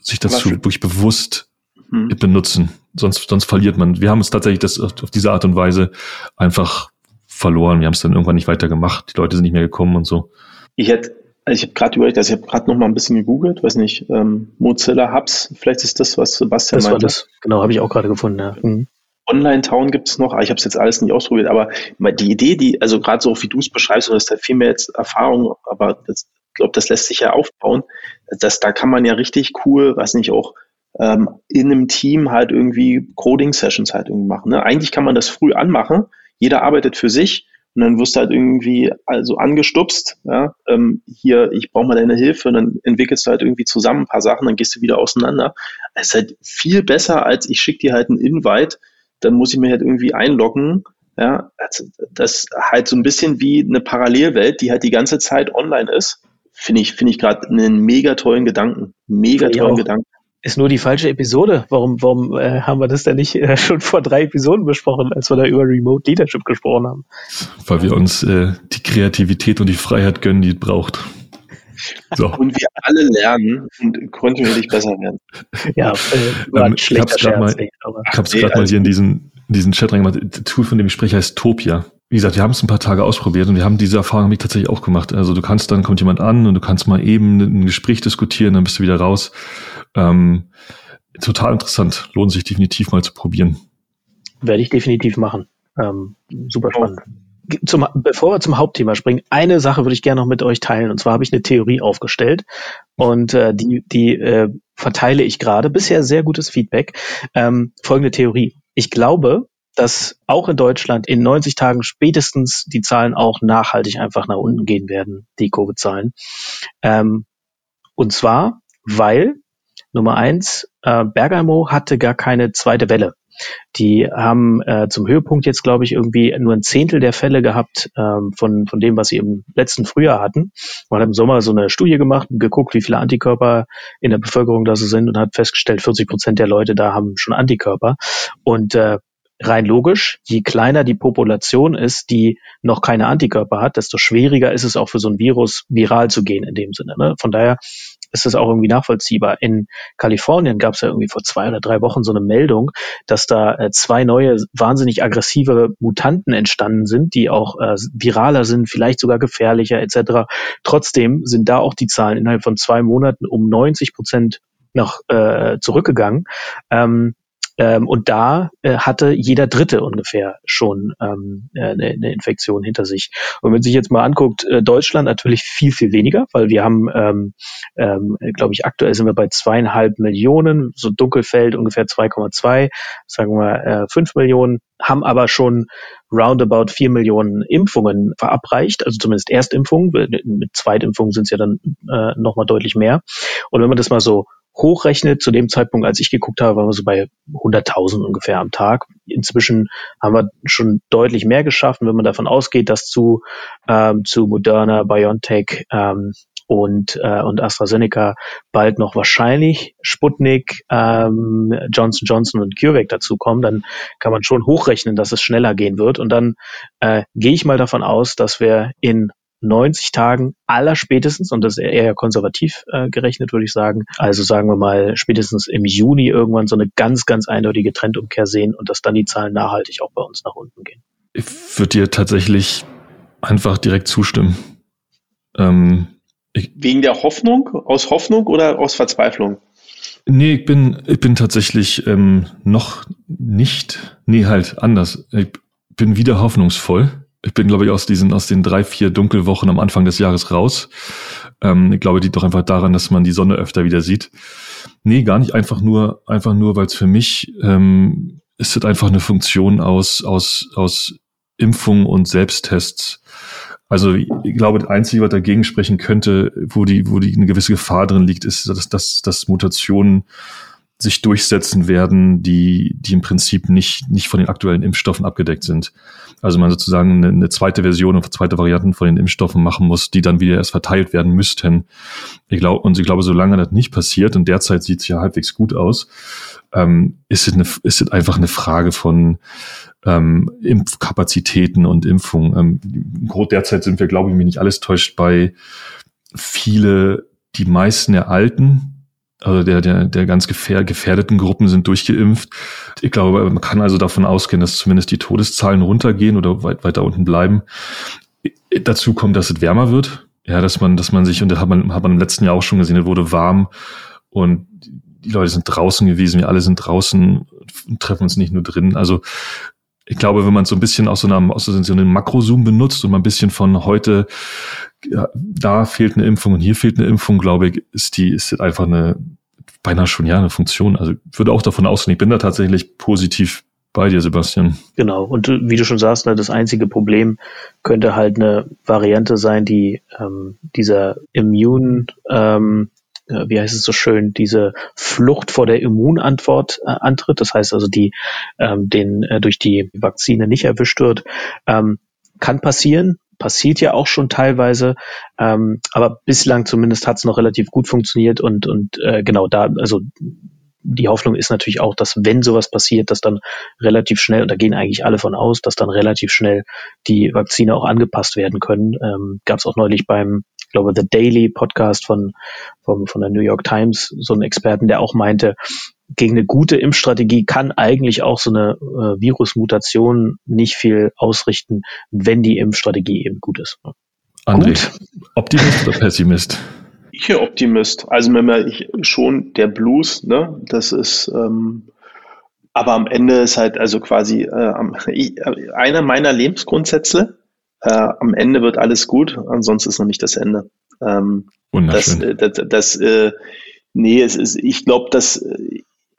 sich dazu wirklich bewusst hm. benutzen. Sonst, sonst verliert man. Wir haben es tatsächlich das auf, diese Art und Weise einfach verloren. Wir haben es dann irgendwann nicht weiter gemacht. Die Leute sind nicht mehr gekommen und so. Ich hätte, also ich habe gerade überlegt, also ich habe gerade noch mal ein bisschen gegoogelt, weiß nicht, ähm, Mozilla Hubs, vielleicht ist das, was Sebastian das meinte. War das. Genau, habe ich auch gerade gefunden, ja. Mhm. Online-Town gibt es noch, ich habe es jetzt alles nicht ausprobiert, aber die Idee, die, also gerade so wie du es beschreibst, und das ist halt viel mehr jetzt Erfahrung, aber das, ich glaube, das lässt sich ja aufbauen, dass da kann man ja richtig cool, weiß nicht, auch ähm, in einem Team halt irgendwie Coding-Sessions halt irgendwie machen. Ne? Eigentlich kann man das früh anmachen, jeder arbeitet für sich und dann wirst du halt irgendwie also angestupst, ja, ähm, hier, ich brauche mal deine Hilfe und dann entwickelst du halt irgendwie zusammen ein paar Sachen, dann gehst du wieder auseinander. Es ist halt viel besser, als ich schicke dir halt einen Invite, dann muss ich mir halt irgendwie einloggen. Ja, also das halt so ein bisschen wie eine Parallelwelt, die halt die ganze Zeit online ist. Finde ich, finde ich gerade einen mega tollen Gedanken. Mega tollen Gedanken ist nur die falsche Episode. Warum, warum äh, haben wir das denn nicht äh, schon vor drei Episoden besprochen, als wir da über Remote Leadership gesprochen haben? Weil wir uns äh, die Kreativität und die Freiheit gönnen, die es braucht. So. Und wir alle lernen und kontinuierlich besser werden. Ja, äh, war ein ähm, ich habe es gerade mal, ich hab's nee, grad mal hier in diesen, in diesen Chat reingemacht. Das Tool, von dem ich spreche, heißt Topia. Wie gesagt, wir haben es ein paar Tage ausprobiert und wir haben diese Erfahrung mich tatsächlich auch gemacht. Also du kannst, dann kommt jemand an und du kannst mal eben ein Gespräch diskutieren, dann bist du wieder raus. Ähm, total interessant. Lohnt sich definitiv mal zu probieren. Werde ich definitiv machen. Ähm, super spannend. Zum, bevor wir zum Hauptthema springen, eine Sache würde ich gerne noch mit euch teilen. Und zwar habe ich eine Theorie aufgestellt und äh, die, die äh, verteile ich gerade. Bisher sehr gutes Feedback. Ähm, folgende Theorie. Ich glaube, dass auch in Deutschland in 90 Tagen spätestens die Zahlen auch nachhaltig einfach nach unten gehen werden, die Covid-Zahlen. Ähm, und zwar, weil Nummer eins, äh, Bergamo hatte gar keine zweite Welle. Die haben äh, zum Höhepunkt jetzt, glaube ich, irgendwie nur ein Zehntel der Fälle gehabt ähm, von, von dem, was sie im letzten Frühjahr hatten. Man hat im Sommer so eine Studie gemacht, geguckt, wie viele Antikörper in der Bevölkerung da so sind und hat festgestellt, 40 Prozent der Leute da haben schon Antikörper. Und äh, rein logisch, je kleiner die Population ist, die noch keine Antikörper hat, desto schwieriger ist es auch für so ein Virus viral zu gehen in dem Sinne. Ne? Von daher ist es auch irgendwie nachvollziehbar. In Kalifornien gab es ja irgendwie vor zwei oder drei Wochen so eine Meldung, dass da äh, zwei neue wahnsinnig aggressive Mutanten entstanden sind, die auch äh, viraler sind, vielleicht sogar gefährlicher etc. Trotzdem sind da auch die Zahlen innerhalb von zwei Monaten um 90 Prozent noch äh, zurückgegangen. Ähm, Ähm, und da äh, hatte jeder Dritte ungefähr schon ähm, äh, eine, eine Infektion hinter sich. Und wenn man sich jetzt mal anguckt, äh, Deutschland natürlich viel, viel weniger, weil wir haben, ähm, ähm, glaube ich, aktuell sind wir bei zweieinhalb Millionen, so Dunkelfeld ungefähr 2,2, sagen wir äh, Millionen, haben aber schon roundabout vier Millionen Impfungen verabreicht, also zumindest Erstimpfungen. Mit Zweitimpfungen sind es ja dann äh, nochmal deutlich mehr. Und wenn man das mal so hochrechnet, zu dem Zeitpunkt, als ich geguckt habe, waren wir so bei 100.000 ungefähr am Tag. Inzwischen haben wir schon deutlich mehr geschaffen, wenn man davon ausgeht, dass zu, ähm, zu Moderna, BioNTech ähm, und, äh, und AstraZeneca bald noch wahrscheinlich Sputnik, ähm, Johnson Johnson und CureVac dazukommen, dann kann man schon hochrechnen, dass es schneller gehen wird. Und dann äh, gehe ich mal davon aus, dass wir in 90 Tagen aller spätestens, und das ist eher konservativ äh, gerechnet, würde ich sagen. Also sagen wir mal spätestens im Juni irgendwann so eine ganz, ganz eindeutige Trendumkehr sehen und dass dann die Zahlen nachhaltig auch bei uns nach unten gehen. Ich würde dir tatsächlich einfach direkt zustimmen. Ähm, ich, Wegen der Hoffnung? Aus Hoffnung oder aus Verzweiflung? Nee, ich bin, ich bin tatsächlich ähm, noch nicht, nee, halt anders. Ich bin wieder hoffnungsvoll ich bin, glaube ich, aus diesen, aus den drei, vier Dunkelwochen am Anfang des Jahres raus. Ähm, ich glaube, die doch einfach daran, dass man die Sonne öfter wieder sieht. Nee, gar nicht einfach nur, einfach nur, weil es für mich ähm, ist es einfach eine Funktion aus, aus, aus Impfung und Selbsttests. Also ich glaube, das Einzige, was dagegen sprechen könnte, wo die, wo die eine gewisse Gefahr drin liegt, ist, dass, dass, dass Mutationen sich durchsetzen werden, die, die im Prinzip nicht, nicht von den aktuellen Impfstoffen abgedeckt sind. Also man sozusagen eine, eine zweite Version und zweite Varianten von den Impfstoffen machen muss, die dann wieder erst verteilt werden müssten. Ich glaube, und ich glaube, solange das nicht passiert, und derzeit sieht es ja halbwegs gut aus, ähm, ist, es eine, ist es einfach eine Frage von ähm, Impfkapazitäten und Impfung. Ähm, derzeit sind wir, glaube ich, mir nicht alles täuscht bei viele, die meisten der Alten, also der, der, der ganz gefährdeten Gruppen sind durchgeimpft. Ich glaube, man kann also davon ausgehen, dass zumindest die Todeszahlen runtergehen oder weit weiter unten bleiben. Dazu kommt, dass es wärmer wird. Ja, dass man, dass man sich, und das hat man, hat man im letzten Jahr auch schon gesehen, es wurde warm und die Leute sind draußen gewesen, wir alle sind draußen und treffen uns nicht nur drin. Also ich glaube, wenn man so ein bisschen aus so einem, aus so einem Makrozoom benutzt und mal ein bisschen von heute, ja, da fehlt eine Impfung und hier fehlt eine Impfung, glaube ich, ist die, ist einfach eine, beinahe schon ja eine Funktion. Also ich würde auch davon ausgehen, ich bin da tatsächlich positiv bei dir, Sebastian. Genau. Und äh, wie du schon sagst, ne, das einzige Problem könnte halt eine Variante sein, die ähm, dieser Immune, ähm, wie heißt es so schön, diese Flucht vor der Immunantwort äh, antritt. Das heißt also, die ähm, den äh, durch die Vakzine nicht erwischt wird. Ähm, kann passieren, passiert ja auch schon teilweise, ähm, aber bislang zumindest hat es noch relativ gut funktioniert und und äh, genau da, also die Hoffnung ist natürlich auch, dass wenn sowas passiert, dass dann relativ schnell, und da gehen eigentlich alle von aus, dass dann relativ schnell die Vakzine auch angepasst werden können. Ähm, Gab es auch neulich beim, ich glaube, The Daily Podcast von, von, von der New York Times so einen Experten, der auch meinte, gegen eine gute Impfstrategie kann eigentlich auch so eine äh, Virusmutation nicht viel ausrichten, wenn die Impfstrategie eben gut ist. André, gut. Optimist oder Pessimist? Ich Optimist. Also wenn man ich, schon der Blues, ne, das ist ähm, aber am Ende ist halt also quasi äh, ich, einer meiner Lebensgrundsätze, äh, am Ende wird alles gut, ansonsten ist noch nicht das Ende. Ähm, Wunderschön. Das, das, das äh, nee, es ist, ich glaube, dass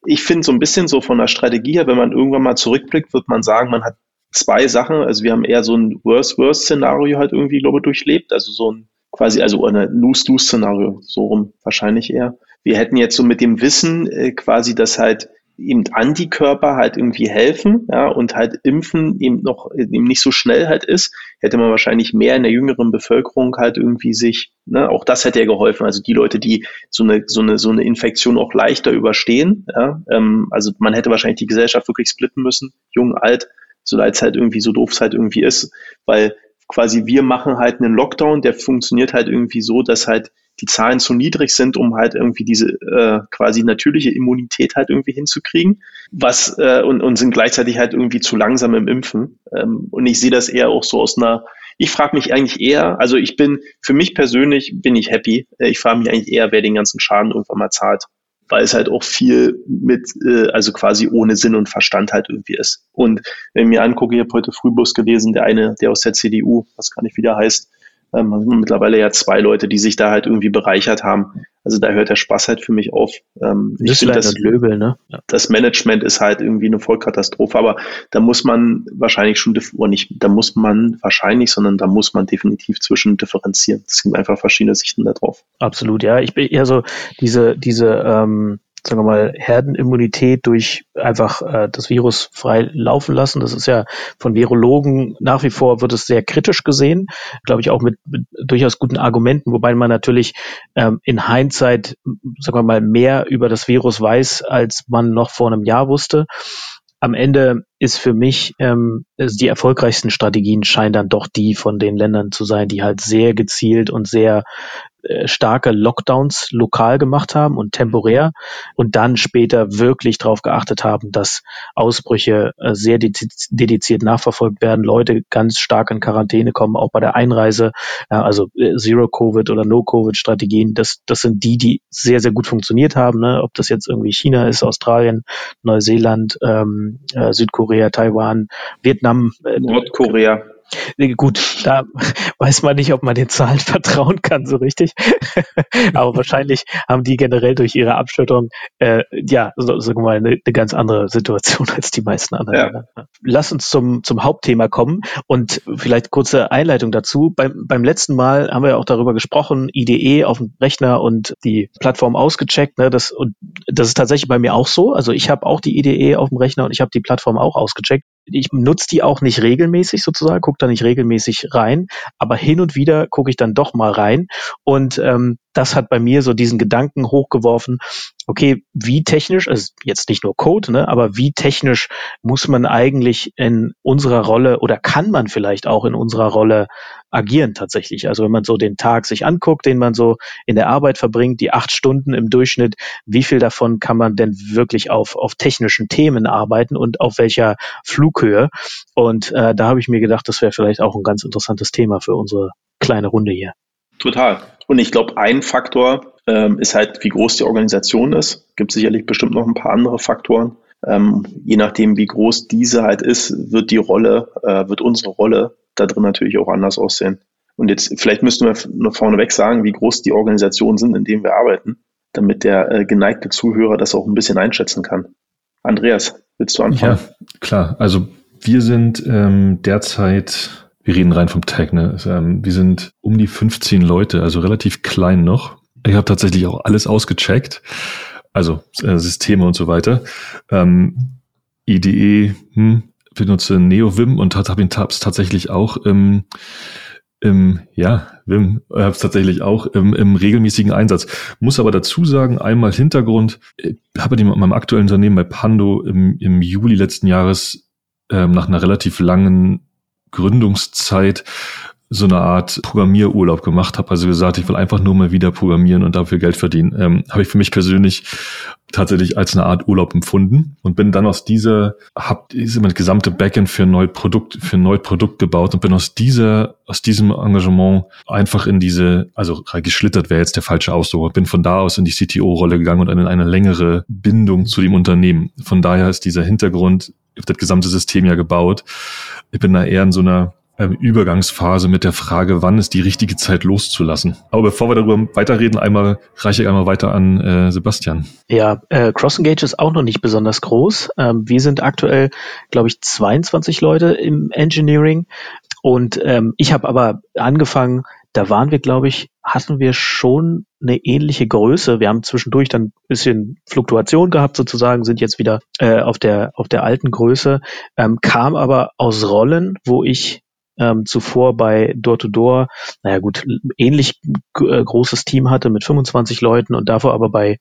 ich finde so ein bisschen so von der Strategie her, wenn man irgendwann mal zurückblickt, wird man sagen, man hat zwei Sachen. Also wir haben eher so ein Worst-Worst-Szenario halt irgendwie, glaube ich, durchlebt. Also so ein quasi, also ein Lose-Lose-Szenario, so rum wahrscheinlich eher. Wir hätten jetzt so mit dem Wissen äh, quasi, dass halt eben Antikörper halt irgendwie helfen, ja, und halt Impfen eben noch eben nicht so schnell halt ist, hätte man wahrscheinlich mehr in der jüngeren Bevölkerung halt irgendwie sich, ne, auch das hätte ja geholfen. Also die Leute, die so eine so eine so eine Infektion auch leichter überstehen, ja, ähm, also man hätte wahrscheinlich die Gesellschaft wirklich splitten müssen, jung, alt, so leid es halt irgendwie so doof es halt irgendwie ist, weil quasi wir machen halt einen Lockdown, der funktioniert halt irgendwie so, dass halt die Zahlen zu niedrig sind, um halt irgendwie diese äh, quasi natürliche Immunität halt irgendwie hinzukriegen, was äh, und, und sind gleichzeitig halt irgendwie zu langsam im Impfen. Ähm, und ich sehe das eher auch so aus einer, ich frage mich eigentlich eher, also ich bin, für mich persönlich bin ich happy. Äh, ich frage mich eigentlich eher, wer den ganzen Schaden irgendwann mal zahlt weil es halt auch viel mit, äh, also quasi ohne Sinn und Verstand halt irgendwie ist. Und wenn ich mir angucke, ich habe heute Frühbus gelesen, der eine, der aus der CDU, was gar nicht wieder heißt, ähm, also mittlerweile ja zwei Leute, die sich da halt irgendwie bereichert haben. Also da hört der Spaß halt für mich auf. Ähm, ich finde, das, Löbel, ne? Ja. das Management ist halt irgendwie eine Vollkatastrophe, aber da muss man wahrscheinlich schon, oder nicht, da muss man wahrscheinlich, sondern da muss man definitiv zwischen differenzieren. Es gibt einfach verschiedene Sichten da drauf. Absolut, ja. Ich bin eher so diese, diese, ähm, sagen wir mal, Herdenimmunität durch einfach äh, das Virus frei laufen lassen. Das ist ja von Virologen nach wie vor wird es sehr kritisch gesehen, glaube ich auch mit, mit durchaus guten Argumenten, wobei man natürlich ähm, in Hindsight, sagen wir mal, mehr über das Virus weiß, als man noch vor einem Jahr wusste am Ende ist für mich ähm, die erfolgreichsten Strategien scheinen dann doch die von den Ländern zu sein, die halt sehr gezielt und sehr äh, starke Lockdowns lokal gemacht haben und temporär und dann später wirklich darauf geachtet haben, dass Ausbrüche äh, sehr dediziert nachverfolgt werden, Leute ganz stark in Quarantäne kommen, auch bei der Einreise, also äh, Zero-Covid oder No-Covid-Strategien, das, das sind die, die sehr, sehr gut funktioniert haben, ne? ob das jetzt irgendwie China ist, Australien, Neuseeland, ähm, äh, Südkorea, Taiwan, Vietnam. Äh, Nordkorea. Gut, da weiß man nicht, ob man den Zahlen vertrauen kann, so richtig. Aber wahrscheinlich haben die generell durch ihre Abschottung äh, ja, so, sagen wir mal, eine, eine, ganz andere Situation als die meisten anderen. Ja. Lass uns zum, zum Hauptthema kommen und vielleicht kurze Einleitung dazu. Beim, beim letzten Mal haben wir ja auch darüber gesprochen, IDE auf dem Rechner und die Plattform ausgecheckt. Ne? Das, und das ist tatsächlich bei mir auch so. Also ich habe auch die IDE auf dem Rechner und ich habe die Plattform auch ausgecheckt ich nutze die auch nicht regelmäßig sozusagen, gucke da nicht regelmäßig rein, aber hin und wieder gucke ich dann doch mal rein. Und ähm, das hat bei mir so diesen Gedanken hochgeworfen, okay, wie technisch, also jetzt nicht nur Code, ne, aber wie technisch muss man eigentlich in unserer Rolle oder kann man vielleicht auch in unserer Rolle agieren tatsächlich? Also wenn man so den Tag sich anguckt, den man so in der Arbeit verbringt, die acht Stunden im Durchschnitt, wie viel davon kann man denn wirklich auf, auf technischen Themen arbeiten und auf welcher Flughöhe? Und äh, da habe ich mir gedacht, das wäre vielleicht auch ein ganz interessantes Thema für unsere kleine Runde hier. Total. Und ich glaube, ein Faktor ähm, ist halt, wie groß die Organisation ist. Gibt sicherlich bestimmt noch ein paar andere Faktoren. Ähm, je nachdem, wie groß diese halt ist, wird die Rolle, äh, wird unsere Rolle da drin natürlich auch anders aussehen. Und jetzt, vielleicht müssten wir nur vorneweg sagen, wie groß die Organisationen sind, in denen wir arbeiten, damit der äh, geneigte Zuhörer das auch ein bisschen einschätzen kann. Andreas, willst du anfangen? Ja, klar. Also wir sind ähm, derzeit wir reden rein vom Tag, ne? Ähm, wir sind um die 15 Leute, also relativ klein noch. Ich habe tatsächlich auch alles ausgecheckt, also äh, Systeme und so weiter. Ähm, IDE, hm, benutze NeoVim und habe ihn tatsächlich auch im, im ja, Vim, habe es tatsächlich auch im, im regelmäßigen Einsatz. Muss aber dazu sagen, einmal Hintergrund, ich habe in meinem aktuellen Unternehmen bei Pando im, im Juli letzten Jahres ähm, nach einer relativ langen Gründungszeit so eine Art Programmierurlaub gemacht, habe also gesagt, ich will einfach nur mal wieder programmieren und dafür Geld verdienen. Ähm, habe ich für mich persönlich tatsächlich als eine Art Urlaub empfunden und bin dann aus dieser, habe diese gesamte Backend für ein neues Produkt, für ein neues Produkt gebaut und bin aus dieser, aus diesem Engagement einfach in diese, also geschlittert wäre jetzt der falsche Ausdruck, bin von da aus in die CTO-Rolle gegangen und in eine längere Bindung zu dem Unternehmen. Von daher ist dieser Hintergrund, das gesamte System ja gebaut. Ich bin da eher in so einer Übergangsphase mit der Frage, wann ist die richtige Zeit loszulassen. Aber bevor wir darüber weiterreden, einmal reiche ich einmal weiter an äh, Sebastian. Ja, äh, CrossEngage ist auch noch nicht besonders groß. Ähm, wir sind aktuell, glaube ich, 22 Leute im Engineering. Und ähm, ich habe aber angefangen, da waren wir, glaube ich, hatten wir schon eine ähnliche Größe. Wir haben zwischendurch dann ein bisschen Fluktuation gehabt sozusagen, sind jetzt wieder äh, auf der auf der alten Größe, ähm, kam aber aus Rollen, wo ich ähm, zuvor bei Door-to-Door, naja gut, ähnlich äh, großes Team hatte mit 25 Leuten und davor aber bei,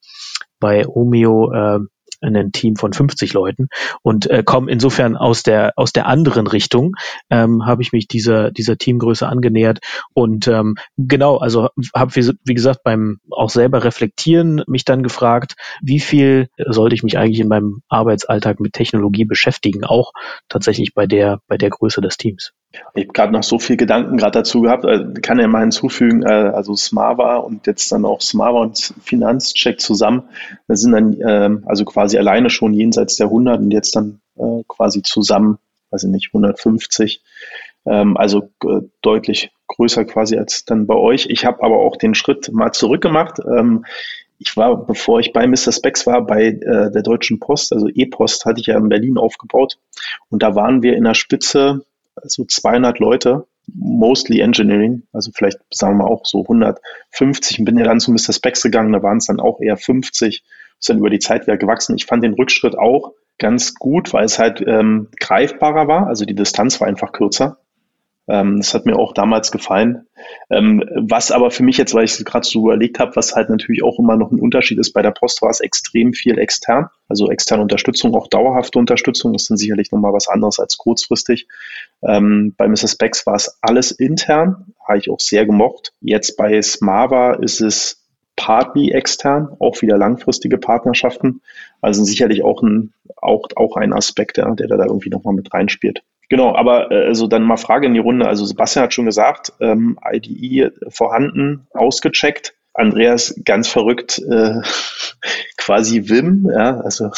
bei Omeo äh, ein Team von 50 Leuten. Und äh, komme insofern aus der aus der anderen Richtung ähm, habe ich mich dieser dieser Teamgröße angenähert. Und ähm, genau also habe wie, wie gesagt beim auch selber reflektieren mich dann gefragt wie viel sollte ich mich eigentlich in meinem Arbeitsalltag mit Technologie beschäftigen? Auch tatsächlich bei der bei der Größe des Teams Ich habe gerade noch so viel Gedanken gerade dazu gehabt, äh, kann ja mal hinzufügen, äh, also Smava und jetzt dann auch Smava und Finanzcheck zusammen, das sind dann äh, also quasi alleine schon jenseits der 100 und jetzt dann äh, quasi zusammen, weiß ich nicht, 150, ähm, also deutlich größer quasi als dann bei euch. Ich habe aber auch den Schritt mal zurückgemacht. Ähm, ich war, bevor ich bei Mr. Specs war, bei der Deutschen Post, also E-Post hatte ich ja in Berlin aufgebaut. Und da waren wir in der Spitze so 200 Leute, mostly Engineering, also vielleicht sagen wir auch so 150 und bin ja dann zu Mr. Specs gegangen, da waren es dann auch eher 50, ist dann über die Zeit wieder gewachsen. Ich fand den Rückschritt auch ganz gut, weil es halt ähm, greifbarer war, also die Distanz war einfach kürzer. Ähm, das hat mir auch damals gefallen. Ähm, was aber für mich jetzt, weil ich es gerade so überlegt habe, was halt natürlich auch immer noch ein Unterschied ist, bei der Post war es extrem viel extern, also externe Unterstützung, auch dauerhafte Unterstützung, das ist dann sicherlich nochmal was anderes als kurzfristig. Ähm, bei Mrs. Becks war es alles intern, habe ich auch sehr gemocht. Jetzt bei Smava ist es partly extern, auch wieder langfristige Partnerschaften. Also sicherlich auch ein, auch, auch ein Aspekt, ja, der da irgendwie nochmal mit reinspielt. Genau, aber äh, also dann mal Frage in die Runde. Also Sebastian hat schon gesagt, ähm, IDE vorhanden, ausgecheckt. Andreas ganz verrückt, äh, quasi Wim, ja, also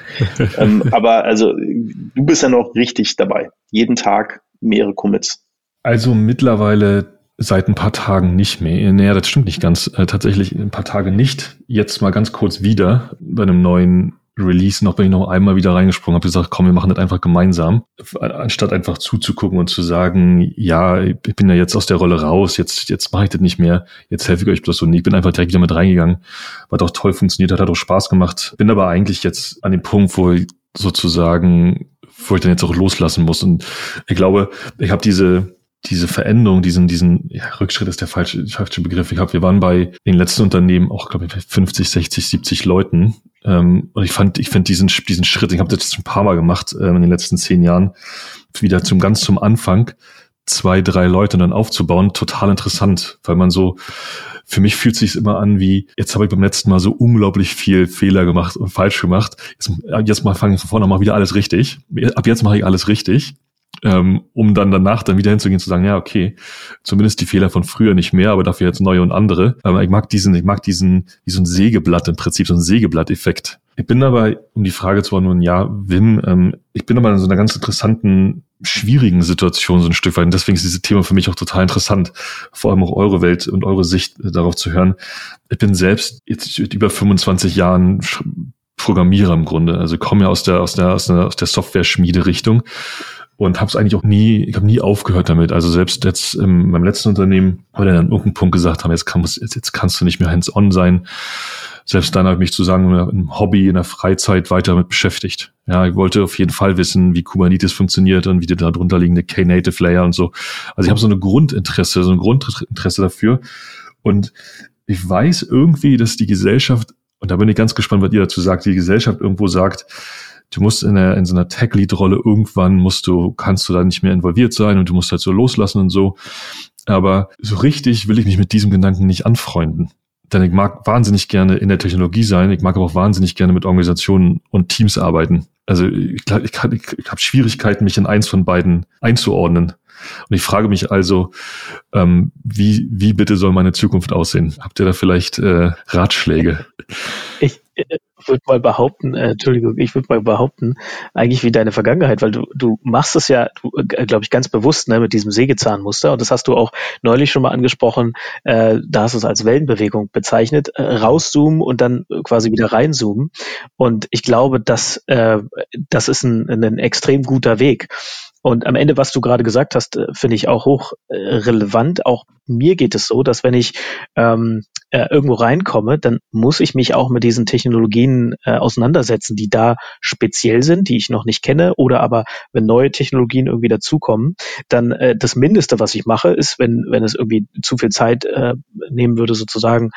ähm, aber also du bist ja noch richtig dabei. Jeden Tag mehrere Commits. Also mittlerweile seit ein paar Tagen nicht mehr. Naja, das stimmt nicht ganz. Äh, tatsächlich ein paar Tage nicht. Jetzt mal ganz kurz wieder bei einem neuen Release noch bin ich noch einmal wieder reingesprungen, habe gesagt, komm, wir machen das einfach gemeinsam, anstatt einfach zuzugucken und zu sagen, ja, ich bin ja jetzt aus der Rolle raus, jetzt jetzt mache ich das nicht mehr, jetzt helfe ich euch bloß so. Nee, ich bin einfach direkt wieder mit reingegangen, war doch toll funktioniert hat, hat auch Spaß gemacht. Bin aber eigentlich jetzt an dem Punkt, wo ich sozusagen, wo ich dann jetzt auch loslassen muss. Und ich glaube, ich habe diese diese Veränderung, diesen, diesen ja, Rückschritt ist der falsche, falsche Begriff. Ich glaube, wir waren bei den letzten Unternehmen auch, glaube ich, 50, 60, 70 Leuten. Ähm, und ich fand, ich finde diesen, diesen Schritt, ich habe das schon ein paar Mal gemacht ähm, in den letzten zehn Jahren, wieder zum ganz zum Anfang zwei, drei Leute dann aufzubauen, total interessant, weil man so, für mich fühlt sich immer an wie, jetzt habe ich beim letzten Mal so unglaublich viel Fehler gemacht und falsch gemacht. Jetzt, jetzt mal fange ich von vorne mal wieder alles richtig. Ab jetzt mache ich alles richtig ähm, um dann danach dann wieder hinzugehen zu sagen, ja, okay, zumindest die Fehler von früher nicht mehr, aber dafür jetzt neue und andere. Aber ähm, ich mag diesen, ich mag diesen, wie so ein Sägeblatt im Prinzip, so ein Sägeblatt-Effekt. Ich bin aber, um die Frage zu beantworten, ja, Wim, ähm, ich bin aber in so einer ganz interessanten, schwierigen Situation so ein Stück weit. Und deswegen ist dieses Thema für mich auch total interessant, vor allem auch eure Welt und eure Sicht darauf zu hören. Ich bin selbst jetzt über 25 Jahren Programmierer im Grunde. Also komme ja aus der, aus der, aus der, aus der Software-Schmiede-Richtung und habe es eigentlich auch nie, ich habe nie aufgehört damit. Also selbst jetzt in meinem letzten Unternehmen, weil dann an irgendeinem Punkt gesagt haben, jetzt, kann, jetzt, jetzt kannst du nicht mehr hands-on sein. Selbst dann habe ich mich zu sagen, im Hobby, in der Freizeit weiter damit beschäftigt. Ja, ich wollte auf jeden Fall wissen, wie Kubernetes funktioniert und wie der darunter liegende K-Native Layer und so. Also ich habe so eine Grundinteresse, so ein Grundinteresse dafür. Und ich weiß irgendwie, dass die Gesellschaft, und da bin ich ganz gespannt, was ihr dazu sagt, die Gesellschaft irgendwo sagt, du musst in, der, in so einer Tech-Lead-Rolle irgendwann musst du, kannst du da nicht mehr involviert sein und du musst halt so loslassen und so. Aber so richtig will ich mich mit diesem Gedanken nicht anfreunden. Denn ich mag wahnsinnig gerne in der Technologie sein, ich mag aber auch wahnsinnig gerne mit Organisationen und Teams arbeiten. Also ich, ich, ich, ich habe Schwierigkeiten, mich in eins von beiden einzuordnen. Und ich frage mich also, ähm, wie, wie bitte soll meine Zukunft aussehen? Habt ihr da vielleicht äh, Ratschläge? Ich, würde mal behaupten, äh, Entschuldigung, ich würde mal behaupten, eigentlich wie deine Vergangenheit, weil du, du machst es ja, äh, glaube ich, ganz bewusst ne, mit diesem Sägezahnmuster und das hast du auch neulich schon mal angesprochen, äh, da hast du es als Wellenbewegung bezeichnet, äh, rauszoomen und dann quasi wieder reinzoomen und ich glaube, dass äh, das ist ein, ein extrem guter Weg. Und am Ende, was du gerade gesagt hast, äh, finde ich auch hoch äh, relevant. Auch mir geht es so, dass wenn ich ähm, äh, irgendwo reinkomme, dann muss ich mich auch mit diesen Technologien äh, auseinandersetzen, die da speziell sind, die ich noch nicht kenne, oder aber wenn neue Technologien irgendwie dazukommen, dann äh, das Mindeste, was ich mache, ist, wenn wenn es irgendwie zu viel Zeit äh, nehmen würde, sozusagen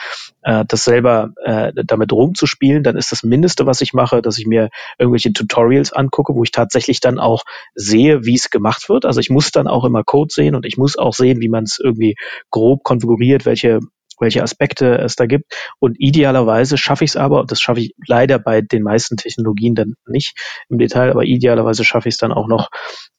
äh, das selber äh, damit rumzuspielen, dann ist das Mindeste, was ich mache, dass ich mir irgendwelche Tutorials angucke, wo ich tatsächlich dann auch sehe, wie es gemacht wird. Also ich muss dann auch immer Code sehen und ich muss auch sehen, wie man es irgendwie grob konfiguriert, welche welche Aspekte es da gibt. Und idealerweise schaffe ich es aber, das schaffe ich leider bei den meisten Technologien dann nicht im Detail, aber idealerweise schaffe ich es dann auch noch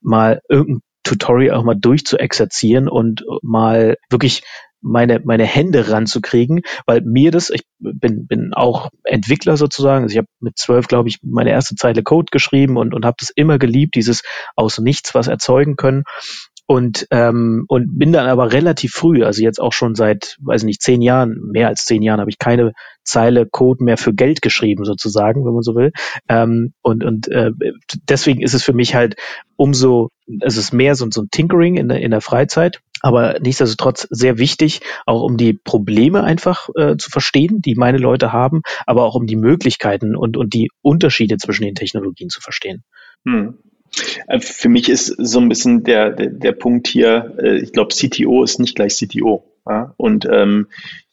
mal irgendein Tutorial auch mal durchzuexerzieren und mal wirklich meine, meine Hände ranzukriegen, weil mir das, ich bin, bin auch Entwickler sozusagen, also ich habe mit zwölf, glaube ich, meine erste Zeile Code geschrieben und, und habe das immer geliebt, dieses aus nichts was erzeugen können und ähm, und bin dann aber relativ früh, also jetzt auch schon seit, weiß nicht, zehn Jahren, mehr als zehn Jahren, habe ich keine Zeile Code mehr für Geld geschrieben sozusagen, wenn man so will. Ähm, und und äh, deswegen ist es für mich halt umso, es ist mehr so, so ein Tinkering in der in der Freizeit, aber nichtsdestotrotz sehr wichtig, auch um die Probleme einfach äh, zu verstehen, die meine Leute haben, aber auch um die Möglichkeiten und und die Unterschiede zwischen den Technologien zu verstehen. Hm. Äh, für mich ist so ein bisschen der, der, der Punkt hier, äh, ich glaube, CTO ist nicht gleich CTO. Ja? Und ähm,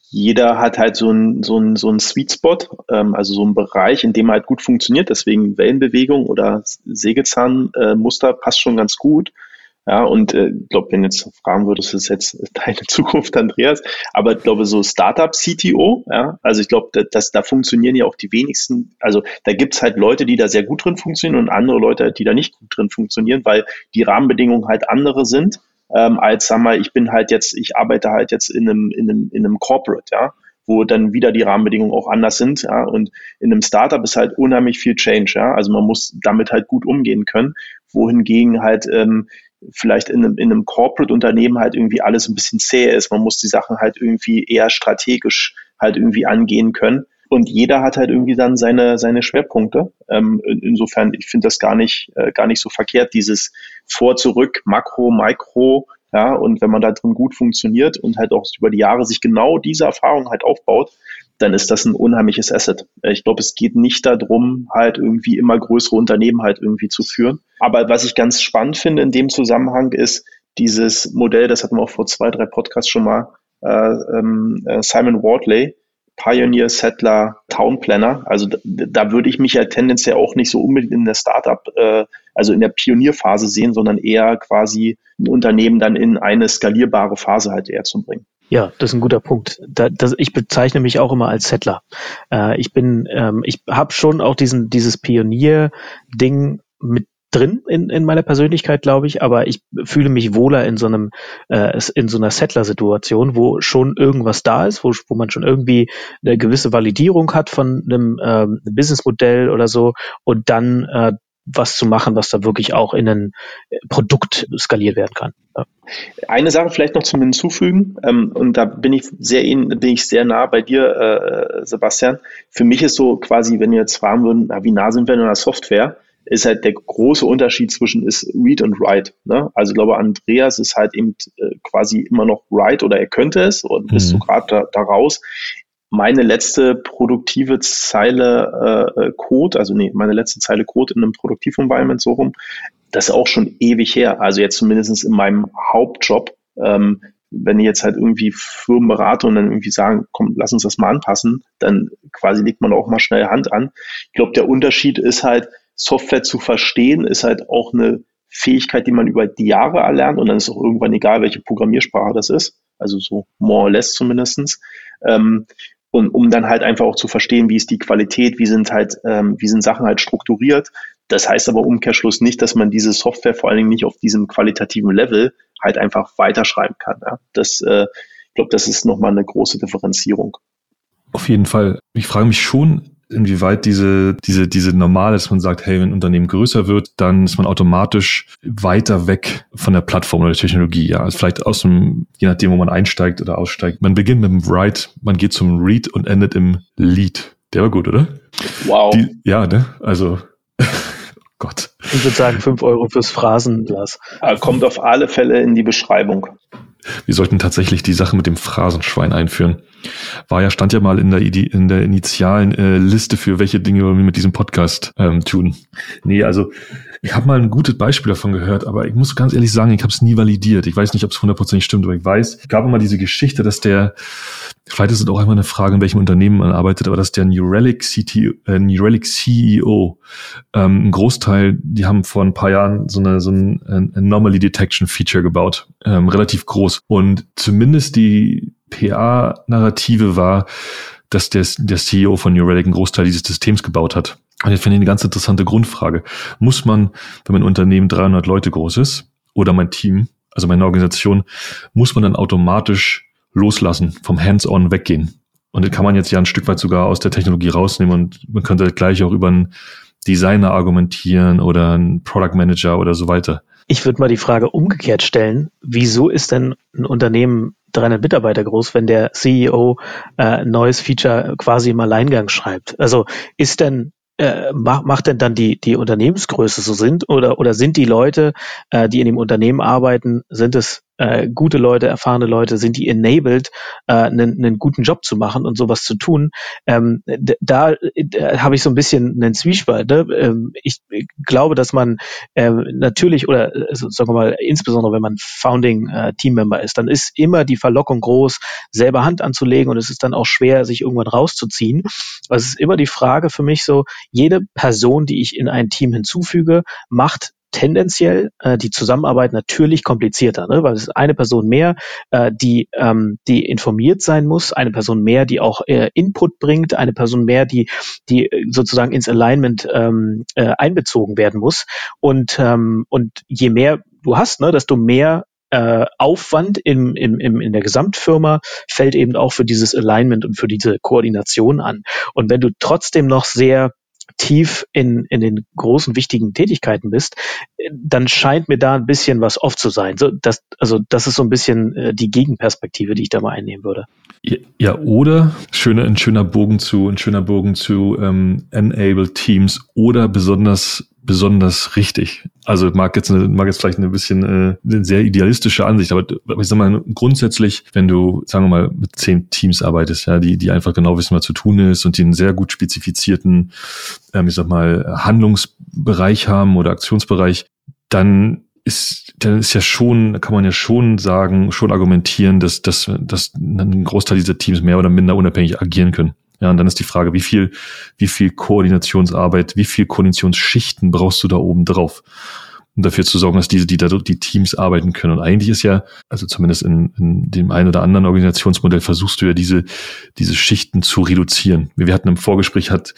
jeder hat halt so ein, so ein, so ein Sweet Spot, ähm, also so ein Bereich, in dem er halt gut funktioniert. Deswegen Wellenbewegung oder Sägezahnmuster äh, passt schon ganz gut. Ja, und äh, ich glaube, wenn jetzt fragen würdest, ist jetzt deine Zukunft, Andreas, aber ich glaube, so Startup-CTO, ja, also ich glaube, dass da funktionieren ja auch die wenigsten, also da gibt's halt Leute, die da sehr gut drin funktionieren und andere Leute, die da nicht gut drin funktionieren, weil die Rahmenbedingungen halt andere sind, ähm, als sag mal, ich bin halt jetzt, ich arbeite halt jetzt in einem, in einem, in einem Corporate, ja wo dann wieder die Rahmenbedingungen auch anders sind. Ja, und in einem Startup ist halt unheimlich viel Change. Ja, also man muss damit halt gut umgehen können. Wohingegen halt ähm, vielleicht in einem, in einem Corporate-Unternehmen halt irgendwie alles ein bisschen zäh ist. Man muss die Sachen halt irgendwie eher strategisch halt irgendwie angehen können. Und jeder hat halt irgendwie dann seine, seine Schwerpunkte. Ähm, insofern, ich finde das gar nicht, äh, gar nicht so verkehrt, dieses Vor, Zurück, Makro, Mikro, ja, und wenn man da drin gut funktioniert und halt auch über die Jahre sich genau diese Erfahrung halt aufbaut, dann ist das ein unheimliches Asset. Ich glaube, es geht nicht darum, halt irgendwie immer größere Unternehmen halt irgendwie zu führen. Aber was ich ganz spannend finde in dem Zusammenhang ist dieses Modell, das hatten wir auch vor zwei, drei Podcasts schon mal, äh, ähm, äh, Simon Wardley, Pioneer, Settler, Town Planner. Also da, da, würde ich mich ja tendenziell auch nicht so unbedingt in der Startup, äh, also in der Pionierphase sehen, sondern eher quasi ein Unternehmen dann in eine skalierbare Phase halt eher zu bringen. Ja, das ist ein guter Punkt. Da, das, ich bezeichne mich auch immer als Settler. Äh, ich bin, ähm, ich habe schon auch diesen dieses Pionier-Ding mit drin in, in meiner Persönlichkeit, glaube ich, aber ich fühle mich wohler in so einem äh, in so einer Settler-Situation, wo schon irgendwas da ist, wo, wo man schon irgendwie eine gewisse Validierung hat von einem ähm, Businessmodell oder so und dann äh, was zu machen, was da wirklich auch in ein Produkt skaliert werden kann. Ja. Eine Sache vielleicht noch zum Hinzufügen, ähm, und da bin ich sehr bin ich sehr nah bei dir, äh, Sebastian. Für mich ist so quasi, wenn wir jetzt fragen würden, na, wie nah sind wir in einer Software, ist halt der große Unterschied zwischen ist Read und Write. Ne? Also ich glaube, Andreas ist halt eben äh, quasi immer noch Write oder er könnte es und mhm. bist so gerade da, da raus meine letzte produktive Zeile äh, Code, also nee, meine letzte Zeile Code in einem Produktiv-Environment so rum, das ist auch schon ewig her. Also jetzt zumindest in meinem Hauptjob. Ähm, wenn ich jetzt halt irgendwie Firmen berate und dann irgendwie sagen, komm, lass uns das mal anpassen, dann quasi legt man auch mal schnell Hand an. Ich glaube, der Unterschied ist halt, Software zu verstehen, ist halt auch eine Fähigkeit, die man über die Jahre erlernt und dann ist auch irgendwann egal, welche Programmiersprache das ist. Also so more or less zumindestens. Ähm, und um dann halt einfach auch zu verstehen, wie ist die Qualität, wie sind halt, ähm, wie sind Sachen halt strukturiert. Das heißt aber Umkehrschluss nicht, dass man diese Software vor allen Dingen nicht auf diesem qualitativen Level halt einfach weiterschreiben kann. Ja? Das, äh, ich glaube, das ist nochmal eine große Differenzierung. Auf jeden Fall. Ich frage mich schon, inwieweit diese, diese, diese normale, dass man sagt, hey, wenn ein Unternehmen größer wird, dann ist man automatisch weiter weg von der Plattform oder der Technologie. Ja, also vielleicht aus dem, je nachdem, wo man einsteigt oder aussteigt. Man beginnt mit dem Write, man geht zum Read und endet im Lead. Der war gut, oder? Wow. Die, ja, ne? Also, Gott. Ich würde sagen, fünf Euro fürs Phrasenglas. Kommt auf alle Fälle in die Beschreibung. Wir sollten tatsächlich die Sache mit dem Phrasenschwein einführen. War ja, stand ja mal in der, in der initialen äh, Liste für welche Dinge wir mit diesem Podcast ähm, tun. Nee, also ich habe mal ein gutes Beispiel davon gehört, aber ich muss ganz ehrlich sagen, ich habe es nie validiert. Ich weiß nicht, ob es hundertprozentig stimmt, aber ich weiß, es gab immer diese Geschichte, dass der, vielleicht ist es auch einfach eine Frage, in welchem Unternehmen man arbeitet, aber dass der New Relic, CTO, äh, New Relic CEO ähm, ein Großteil, die haben vor ein paar Jahren so, eine, so ein, ein Anomaly Detection Feature gebaut, ähm, relativ groß. Und zumindest die PA-Narrative war, dass der, der CEO von New Relic einen Großteil dieses Systems gebaut hat. Und jetzt finde ich eine ganz interessante Grundfrage. Muss man, wenn mein Unternehmen 300 Leute groß ist oder mein Team, also meine Organisation, muss man dann automatisch loslassen, vom Hands-on weggehen. Und das kann man jetzt ja ein Stück weit sogar aus der Technologie rausnehmen und man könnte gleich auch über einen Designer argumentieren oder einen Product Manager oder so weiter. Ich würde mal die Frage umgekehrt stellen. Wieso ist denn ein Unternehmen 300 Mitarbeiter groß, wenn der CEO äh, neues Feature quasi im Alleingang schreibt? Also ist denn äh, macht, macht denn dann die, die Unternehmensgröße so sind oder, oder sind die Leute, äh, die in dem Unternehmen arbeiten, sind es äh, gute Leute, erfahrene Leute, sind die enabled, äh, einen, einen guten Job zu machen und sowas zu tun. Ähm, da, da habe ich so ein bisschen einen Zwiespalt. Ne? Ähm, ich glaube, dass man äh, natürlich oder also, sagen wir mal, insbesondere wenn man Founding äh, Teammember ist, dann ist immer die Verlockung groß, selber Hand anzulegen und es ist dann auch schwer, sich irgendwann rauszuziehen. Also es ist immer die Frage für mich so, jede Person, die ich in ein Team hinzufüge, macht tendenziell äh, die Zusammenarbeit natürlich komplizierter, ne? weil es ist eine Person mehr, äh, die, ähm, die informiert sein muss, eine Person mehr, die auch äh, Input bringt, eine Person mehr, die, die sozusagen ins Alignment ähm, äh, einbezogen werden muss. Und, ähm, und je mehr du hast, ne, desto mehr äh, Aufwand im, im, im, in der Gesamtfirma fällt eben auch für dieses Alignment und für diese Koordination an. Und wenn du trotzdem noch sehr tief in, in den großen wichtigen Tätigkeiten bist, dann scheint mir da ein bisschen was off zu sein. So, das, also das ist so ein bisschen äh, die Gegenperspektive, die ich da mal einnehmen würde. Ja, oder schöner, ein schöner Bogen zu, ein schöner Bogen zu ähm, Enable Teams oder besonders besonders richtig. Also mag jetzt eine, mag jetzt vielleicht ein bisschen äh, eine sehr idealistische Ansicht, aber ich sag mal grundsätzlich, wenn du sagen wir mal mit zehn Teams arbeitest, ja, die die einfach genau wissen, was zu tun ist und die einen sehr gut spezifizierten, ähm, ich sag mal Handlungsbereich haben oder Aktionsbereich, dann ist, dann ist ja schon, kann man ja schon sagen, schon argumentieren, dass, dass, dass ein Großteil dieser Teams mehr oder minder unabhängig agieren können. Ja, und dann ist die Frage, wie viel, wie viel Koordinationsarbeit, wie viel Koordinationsschichten brauchst du da oben drauf? um dafür zu sorgen, dass diese, die da die Teams arbeiten können. Und eigentlich ist ja, also zumindest in, in dem einen oder anderen Organisationsmodell versuchst du ja diese, diese Schichten zu reduzieren. Wir hatten im Vorgespräch hat,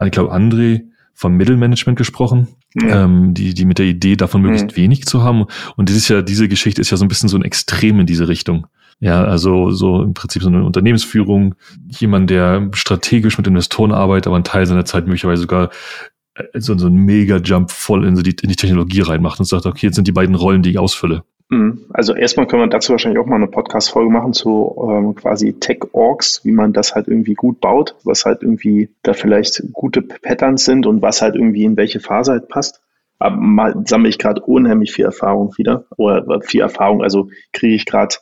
ich glaube, André vom Mittelmanagement gesprochen, ja. ähm, die, die mit der Idee davon möglichst mhm. wenig zu haben. Und das ist ja, diese Geschichte ist ja so ein bisschen so ein Extrem in diese Richtung. Ja, also so im Prinzip so eine Unternehmensführung, jemand, der strategisch mit Investoren arbeitet, aber einen Teil seiner Zeit möglicherweise sogar äh, so, so einen Mega-Jump voll in, die, in die Technologie reinmacht und sagt, okay, jetzt sind die beiden Rollen, die ich ausfülle. Mhm. Also erstmal können wir dazu wahrscheinlich auch mal eine Podcast-Folge machen zu ähm, quasi Tech-Orgs, wie man das halt irgendwie gut baut, was halt irgendwie da vielleicht gute Patterns sind und was halt irgendwie in welche Phase halt passt. Aber mal sammle ich gerade unheimlich viel Erfahrung wieder oder viel Erfahrung, also kriege ich gerade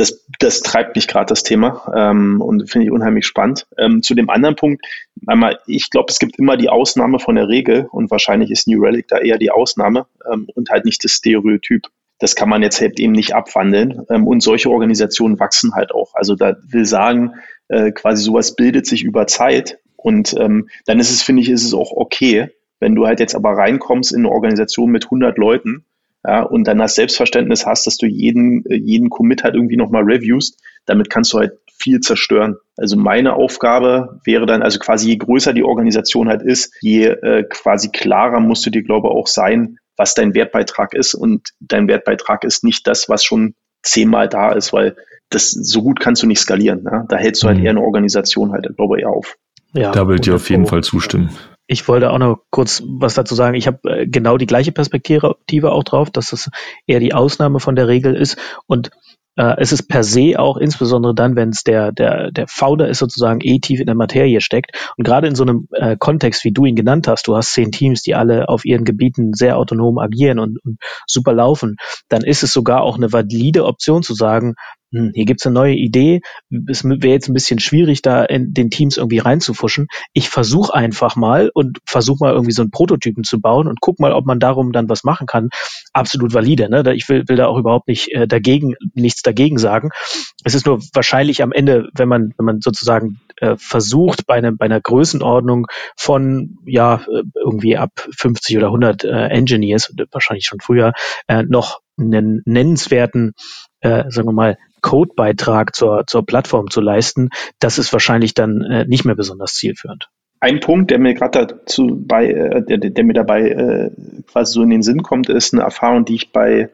das, das treibt mich gerade das Thema ähm, und finde ich unheimlich spannend. Ähm, zu dem anderen Punkt, einmal, ich glaube, es gibt immer die Ausnahme von der Regel und wahrscheinlich ist New Relic da eher die Ausnahme ähm, und halt nicht das Stereotyp. Das kann man jetzt halt eben nicht abwandeln ähm, und solche Organisationen wachsen halt auch. Also da will sagen, äh, quasi sowas bildet sich über Zeit und ähm, dann ist es, finde ich, ist es auch okay, wenn du halt jetzt aber reinkommst in eine Organisation mit 100 Leuten ja, und dann das Selbstverständnis hast, dass du jeden, äh, jeden Commit halt irgendwie nochmal reviewst, damit kannst du halt viel zerstören. Also meine Aufgabe wäre dann, also quasi je größer die Organisation halt ist, je äh, quasi klarer musst du dir, glaube ich, auch sein, was dein Wertbeitrag ist. Und dein Wertbeitrag ist nicht das, was schon zehnmal da ist, weil das so gut kannst du nicht skalieren. Ne? Da hältst du halt mhm. eher eine Organisation halt, glaube ich, eher auf. Ja, da würde ich auf jeden Fall zustimmen. Ich wollte auch noch kurz was dazu sagen. Ich habe äh, genau die gleiche Perspektive auch drauf, dass es eher die Ausnahme von der Regel ist. Und äh, es ist per se auch insbesondere dann, wenn es der, der, der Founder ist, sozusagen eh tief in der Materie steckt. Und gerade in so einem äh, Kontext, wie du ihn genannt hast, du hast zehn Teams, die alle auf ihren Gebieten sehr autonom agieren und, und super laufen, dann ist es sogar auch eine valide Option zu sagen, hier gibt's eine neue Idee, es wäre jetzt ein bisschen schwierig, da in den Teams irgendwie reinzufuschen. Ich versuche einfach mal und versuche mal irgendwie so einen Prototypen zu bauen und guck mal, ob man darum dann was machen kann. Absolut valide. Ne? Ich will, will da auch überhaupt nicht äh, dagegen, nichts dagegen sagen. Es ist nur wahrscheinlich am Ende, wenn man, wenn man sozusagen äh, versucht, bei, einem, bei einer Größenordnung von ja äh, irgendwie ab 50 oder 100 äh, Engineers, wahrscheinlich schon früher, noch einen nennenswerten äh, sagen wir mal, Codebeitrag zur, zur Plattform zu leisten, das ist wahrscheinlich dann äh, nicht mehr besonders zielführend. ein Punkt, der mir gerade dazu bei, äh, der, der mir dabei äh, quasi so in den Sinn kommt, ist eine Erfahrung, die ich bei,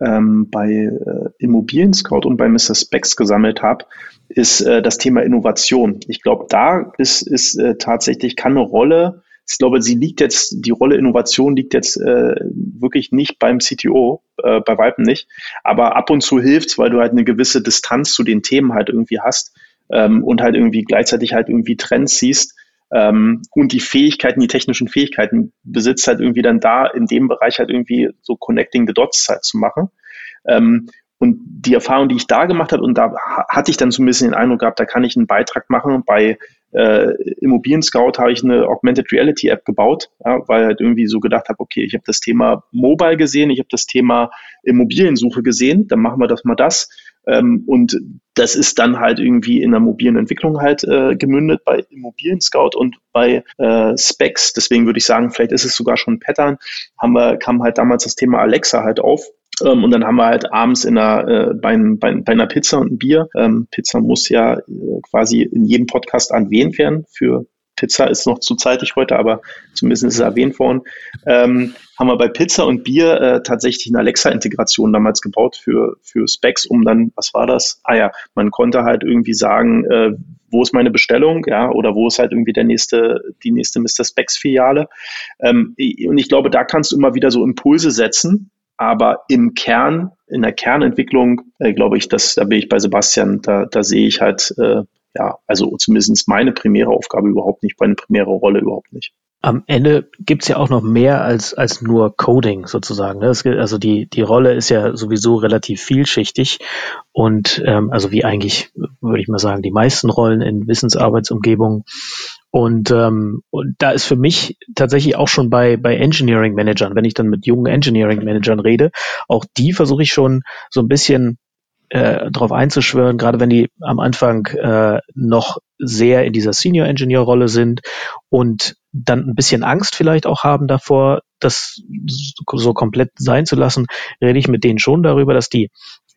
ähm, bei äh, Immobilien Scout und bei Mr. Specs gesammelt habe, ist äh, das Thema Innovation. Ich glaube, da ist, ist äh, tatsächlich kann eine Rolle, ich glaube, sie liegt jetzt, die Rolle Innovation liegt jetzt äh, wirklich nicht beim CTO, äh, bei Weitem nicht, aber ab und zu hilft's, weil du halt eine gewisse Distanz zu den Themen halt irgendwie hast ähm, und halt irgendwie gleichzeitig halt irgendwie Trends siehst ähm, und die Fähigkeiten, die technischen Fähigkeiten besitzt halt irgendwie dann da in dem Bereich halt irgendwie so Connecting the Dots halt zu machen. Ähm, und die Erfahrung, die ich da gemacht habe, und da hatte ich dann so ein bisschen den Eindruck gehabt, da kann ich einen Beitrag machen. Bei äh, Immobilien Scout habe ich eine Augmented Reality App gebaut, ja, weil halt irgendwie so gedacht habe, okay, ich habe das Thema Mobile gesehen, ich habe das Thema Immobiliensuche gesehen, dann machen wir das mal das. Ähm, und das ist dann halt irgendwie in der mobilen Entwicklung halt äh, gemündet bei Immobilien Scout und bei äh, Specs. Deswegen würde ich sagen, vielleicht ist es sogar schon ein Pattern. Haben wir, kam halt damals das Thema Alexa halt auf. Ähm, und dann haben wir halt abends in einer, äh, bei, bei, bei einer Pizza und ein Bier. Ähm, Pizza muss ja äh, quasi in jedem Podcast erwähnt werden für Pizza ist noch zu zeitig heute, aber zumindest ist es erwähnt worden. Ähm, haben wir bei Pizza und Bier äh, tatsächlich eine Alexa-Integration damals gebaut für, für Specs, um dann, was war das? Ah ja, man konnte halt irgendwie sagen, äh, wo ist meine Bestellung, ja, oder wo ist halt irgendwie der nächste, die nächste Mr. Specs-Filiale. Ähm, und ich glaube, da kannst du immer wieder so Impulse setzen, aber im Kern, in der Kernentwicklung, äh, glaube ich, dass, da bin ich bei Sebastian, da, da sehe ich halt äh, ja, also zumindest meine primäre Aufgabe überhaupt nicht, meine primäre Rolle überhaupt nicht. Am Ende gibt's ja auch noch mehr als, als nur Coding sozusagen. Ne? Es, also die, die Rolle ist ja sowieso relativ vielschichtig und ähm, also wie eigentlich, würde ich mal sagen, die meisten Rollen in Wissensarbeitsumgebungen. Und, ähm, und da ist für mich tatsächlich auch schon bei, bei Engineering Managern, wenn ich dann mit jungen Engineering Managern rede, auch die versuche ich schon so ein bisschen äh, darauf einzuschwören, gerade wenn die am Anfang äh, noch sehr in dieser Senior Engineer Rolle sind und dann ein bisschen Angst vielleicht auch haben davor, das so komplett sein zu lassen, rede ich mit denen schon darüber, dass die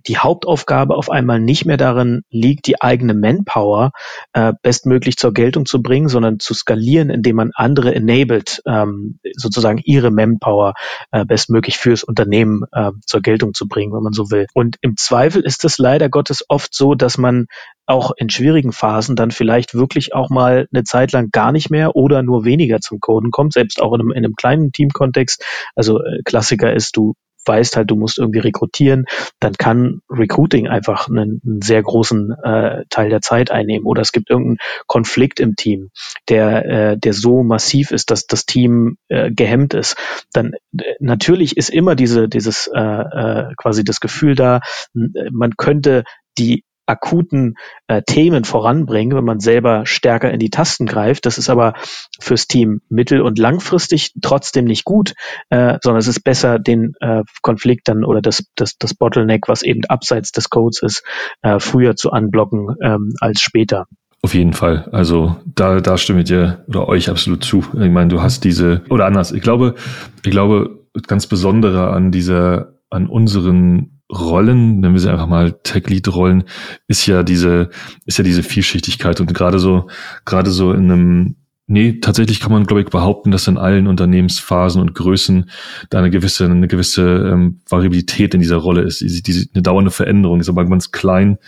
die Hauptaufgabe auf einmal nicht mehr darin liegt, die eigene Manpower äh, bestmöglich zur Geltung zu bringen, sondern zu skalieren, indem man andere enabled, ähm, sozusagen ihre Manpower äh, bestmöglich fürs Unternehmen äh, zur Geltung zu bringen, wenn man so will. Und im Zweifel ist es leider Gottes oft so, dass man auch in schwierigen Phasen dann vielleicht wirklich auch mal eine Zeit lang gar nicht mehr oder nur weniger zum Coden kommt, selbst auch in einem, in einem kleinen Teamkontext. Also äh, Klassiker ist, du weißt halt, du musst irgendwie rekrutieren, dann kann Recruiting einfach einen, einen sehr großen äh, Teil der Zeit einnehmen. Oder es gibt irgendeinen Konflikt im Team, der, äh, der so massiv ist, dass das Team äh, gehemmt ist. Dann äh, natürlich ist immer diese, dieses äh, äh, quasi das Gefühl da, man könnte die akuten äh, Themen voranbringen, wenn man selber stärker in die Tasten greift. Das ist aber fürs Team mittel- und langfristig trotzdem nicht gut, äh, sondern es ist besser, den äh, Konflikt dann oder das, das, das Bottleneck, was eben abseits des Codes ist, äh, früher zu unblocken ähm, als später. Auf jeden Fall. Also da, da stimme ich dir oder euch absolut zu. Ich meine, du hast diese, oder anders, ich glaube, ich glaube, ganz besondere an dieser, an unseren Rollen, nennen wir sie einfach mal Tech-Lead-Rollen, ist ja diese, ist ja diese Vielschichtigkeit und gerade so, gerade so in einem, nee, tatsächlich kann man, glaube ich, behaupten, dass in allen Unternehmensphasen und Größen da eine gewisse, eine gewisse ähm, Variabilität in dieser Rolle ist, diese, diese, eine dauernde Veränderung ist. Aber ganz klein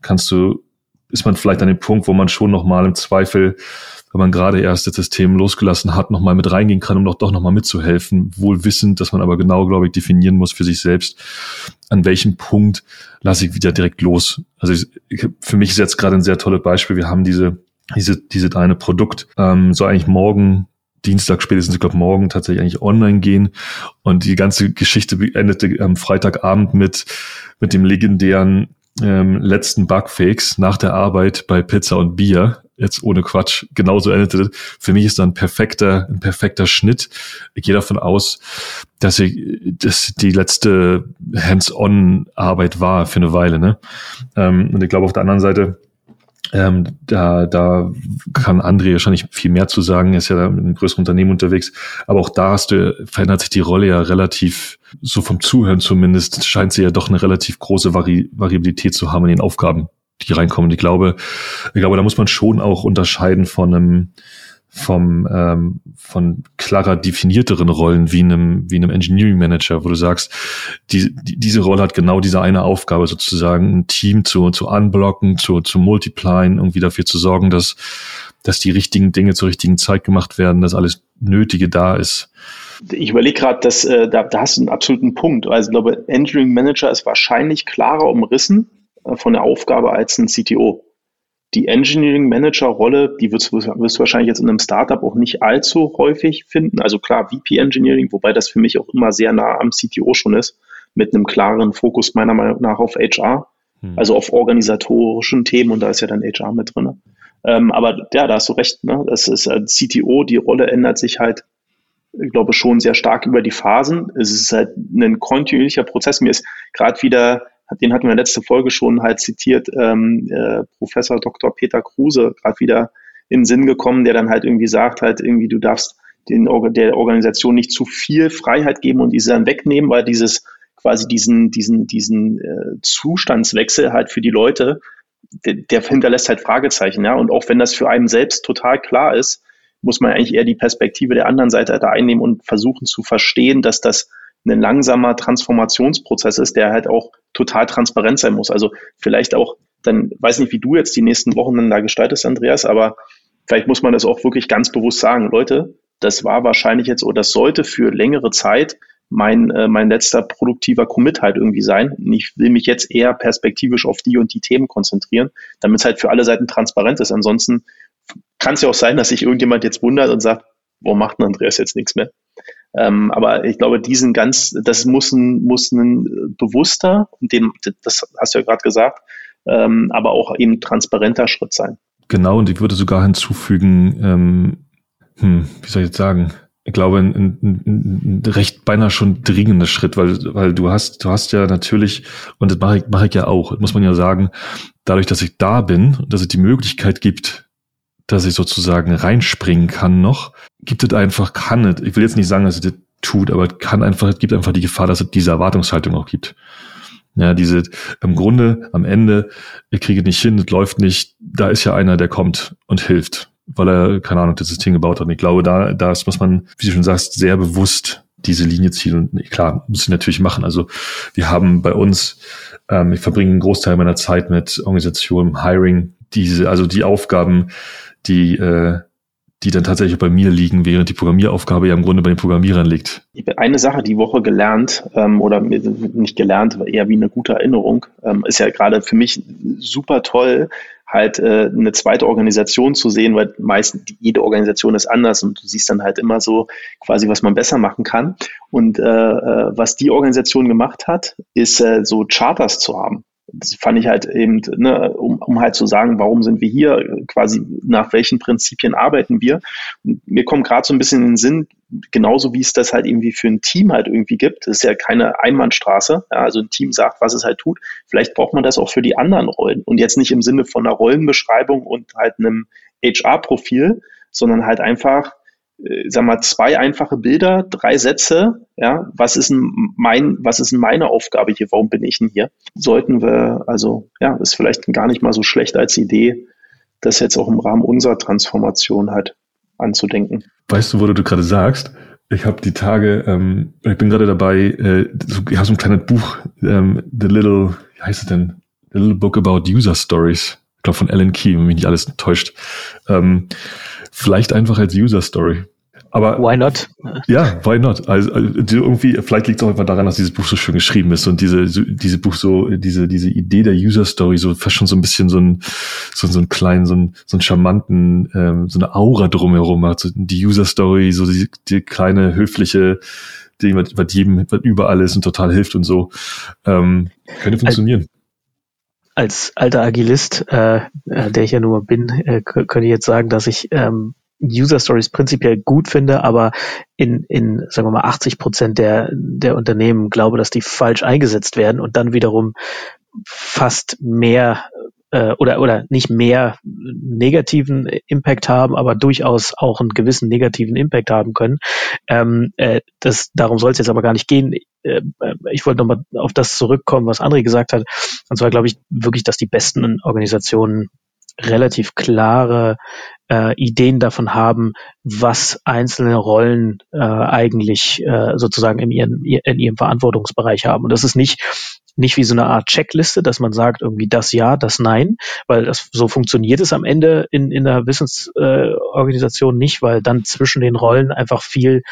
kannst du, ist man vielleicht an dem Punkt, wo man schon nochmal im Zweifel wenn man gerade erst das System losgelassen hat, nochmal mit reingehen kann, um doch, doch nochmal mitzuhelfen, wohl wissend, dass man aber genau, glaube ich, definieren muss für sich selbst, an welchem Punkt lasse ich wieder direkt los. Also ich, für mich ist jetzt gerade ein sehr tolles Beispiel. Wir haben diese, diese, diese eine Produkt, ähm, so eigentlich morgen Dienstag spätestens, ich glaube morgen tatsächlich eigentlich online gehen. Und die ganze Geschichte endete am Freitagabend mit, mit dem legendären ähm, letzten Bugfix nach der Arbeit bei Pizza und Bier jetzt ohne Quatsch, genauso endete. Für mich ist da ein perfekter, ein perfekter Schnitt. Ich gehe davon aus, dass ich, dass die letzte Hands-on-Arbeit war für eine Weile. Ne? Ähm, und ich glaube auf der anderen Seite, ähm, da, da kann André wahrscheinlich viel mehr zu sagen, er ist ja da mit einem größeren Unternehmen unterwegs. Aber auch da hast du, verändert sich die Rolle ja relativ, so vom Zuhören zumindest, scheint sie ja doch eine relativ große Vari Variabilität zu haben in den Aufgaben, die reinkommen. Ich glaube, ich glaube, da muss man schon auch unterscheiden von einem, vom ähm, von klarer definierteren Rollen wie einem wie einem Engineering Manager, wo du sagst, die, die, diese Rolle hat genau diese eine Aufgabe sozusagen, ein Team zu zu unblocken, zu zu multiplyen, irgendwie dafür zu sorgen, dass dass die richtigen Dinge zur richtigen Zeit gemacht werden, dass alles Nötige da ist. Ich überlege gerade, dass äh, da, da hast du einen absoluten Punkt. Also ich glaube, Engineering Manager ist wahrscheinlich klarer umrissen von der Aufgabe als ein CTO die Engineering Manager Rolle, die wirst, wirst du wahrscheinlich jetzt in einem Startup auch nicht allzu häufig finden. Also klar, VP Engineering, wobei das für mich auch immer sehr nah am CTO schon ist, mit einem klaren Fokus meiner Meinung nach auf HR, hm. also auf organisatorischen Themen und da ist ja dann HR mit drin. Ähm, aber ja, da hast du recht, ne? Das ist äh, CTO, die Rolle ändert sich halt, ich glaube, schon sehr stark über die Phasen. Es ist halt ein kontinuierlicher Prozess. Mir ist gerade wieder den hatten wir letzten Folge schon halt zitiert, ähm, äh, Professor Dr. Peter Kruse, gerade wieder in den Sinn gekommen, der dann halt irgendwie sagt, halt irgendwie, du darfst den, der Organisation nicht zu viel Freiheit geben und diese dann wegnehmen, weil dieses quasi diesen, diesen, diesen äh, Zustandswechsel halt für die Leute, der, der hinterlässt halt Fragezeichen, ja. Und auch wenn das für einen selbst total klar ist, muss man eigentlich eher die Perspektive der anderen Seite da einnehmen und versuchen zu verstehen, dass das ein langsamer Transformationsprozess ist, der halt auch total transparent sein muss. Also vielleicht auch, dann weiß nicht, wie du jetzt die nächsten Wochen dann da gestaltest, Andreas, aber vielleicht muss man das auch wirklich ganz bewusst sagen. Leute, das war wahrscheinlich jetzt oder das sollte für längere Zeit mein, äh, mein letzter produktiver Commit halt irgendwie sein. Und ich will mich jetzt eher perspektivisch auf die und die Themen konzentrieren, damit es halt für alle Seiten transparent ist. Ansonsten kann es ja auch sein, dass sich irgendjemand jetzt wundert und sagt, warum macht ein Andreas jetzt nichts mehr? Ähm, aber ich glaube, diesen ganz, das muss ein, muss ein bewusster, dem, das hast du ja gerade gesagt, ähm, aber auch eben transparenter Schritt sein. Genau, und ich würde sogar hinzufügen, ähm, hm, wie soll ich jetzt sagen, ich glaube, ein, ein, ein, recht beinahe schon dringender Schritt, weil, weil du hast, du hast ja natürlich, und das mache ich, mache ich ja auch, muss man ja sagen, dadurch, dass ich da bin, dass es die Möglichkeit gibt, dass ich sozusagen reinspringen kann noch, gibt es einfach, kann es, ich will jetzt nicht sagen, dass es das tut, aber kann einfach, es gibt einfach die Gefahr, dass es diese Erwartungshaltung auch gibt. Ja, diese, im Grunde, am Ende, ich kriege nicht hin, es läuft nicht, da ist ja einer, der kommt und hilft, weil er, keine Ahnung, das System gebaut hat. Und ich glaube, da, da muss man, wie du schon sagst, sehr bewusst diese Linie ziehen. Und klar, muss ich natürlich machen. Also wir haben bei uns, ähm, ich verbringe einen Großteil meiner Zeit mit Organisationen, Hiring, diese, also die Aufgaben, die, äh, die dann tatsächlich bei mir liegen, während die Programmieraufgabe ja im Grunde bei den Programmierern liegt. Eine Sache die Woche gelernt, ähm, oder nicht gelernt, eher wie eine gute Erinnerung, ähm, ist ja gerade für mich super toll, halt äh, eine zweite Organisation zu sehen, weil meistens jede Organisation ist anders und du siehst dann halt immer so quasi, was man besser machen kann. Und äh, äh was die Organisation gemacht hat, ist äh, so Charters zu haben das fand ich halt eben, ne, um, um halt zu sagen, warum sind wir hier, quasi nach welchen Prinzipien arbeiten wir. Und mir kommt gerade so ein bisschen in den Sinn, genauso wie es das halt irgendwie für ein Team halt irgendwie gibt. Das ist ja keine Einbahnstraße. Ja, also ein Team sagt, was es halt tut. Vielleicht braucht man das auch für die anderen Rollen. Und jetzt nicht im Sinne von einer Rollenbeschreibung und halt einem HR-Profil, sondern halt einfach sag mal, zwei einfache Bilder, drei Sätze, ja, was ist denn mein, was ist denn meine Aufgabe hier, warum bin ich denn hier? Sollten wir, also, ja, ist vielleicht gar nicht mal so schlecht als Idee, das jetzt auch im Rahmen unserer Transformation halt anzudenken. Weißt du, wo du gerade sagst? Ich habe die Tage, ähm, ich bin gerade dabei, äh, so, ich habe so ein kleines Buch, ähm, The Little, wie heißt es denn? The Little Book About User Stories. Ich glaube von Alan Key, wenn mich nicht alles täuscht. Ähm, Vielleicht einfach als User Story. Aber why not? Ja, why not? Also, also irgendwie, vielleicht liegt es auch einfach daran, dass dieses Buch so schön geschrieben ist und diese, so, diese Buch so, diese, diese Idee der User Story so fast schon so ein bisschen so ein, so, so einen kleinen, so ein, so einen charmanten, ähm, so eine Aura drumherum hat. So die User Story, so die, die kleine höfliche, die was jedem, was überall ist und total hilft und so. Ähm, könnte funktionieren als alter Agilist, äh, äh, der ich ja nur bin, äh, könnte ich jetzt sagen, dass ich ähm, User Stories prinzipiell gut finde, aber in, in sagen wir mal, 80 Prozent der, der Unternehmen glaube, dass die falsch eingesetzt werden und dann wiederum fast mehr äh, oder, oder nicht mehr negativen Impact haben, aber durchaus auch einen gewissen negativen Impact haben können. Ähm, äh, das, darum soll es jetzt aber gar nicht gehen. Äh, ich wollte nochmal auf das zurückkommen, was André gesagt hat. Und zwar glaube ich wirklich, dass die besten Organisationen relativ klare äh, Ideen davon haben, was einzelne Rollen äh, eigentlich äh, sozusagen in ihrem, in ihrem Verantwortungsbereich haben. Und das ist nicht nicht wie so eine Art Checkliste, dass man sagt irgendwie das Ja, das Nein, weil das so funktioniert es am Ende in, in einer Wissensorganisation äh, nicht, weil dann zwischen den Rollen einfach viel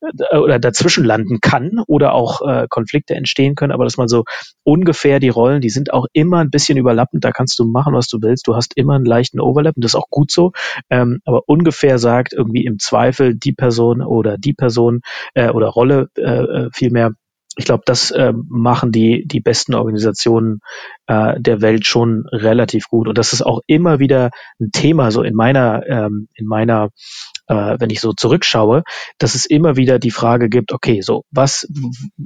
äh, oder dazwischen landen kann oder auch äh, Konflikte entstehen können, aber dass man so ungefähr die Rollen, die sind auch immer ein bisschen überlappend, da kannst du machen, was du willst, du hast immer einen leichten Overlap und das ist auch gut so, ähm, aber ungefähr sagt irgendwie im Zweifel die Person oder die Person äh, oder Rolle äh, äh vielmehr ich glaube, das äh, machen die, die besten Organisationen äh, der Welt schon relativ gut. Und das ist auch immer wieder ein Thema, so in meiner, ähm, in meiner, äh, wenn ich so zurückschaue, dass es immer wieder die Frage gibt, okay, so, was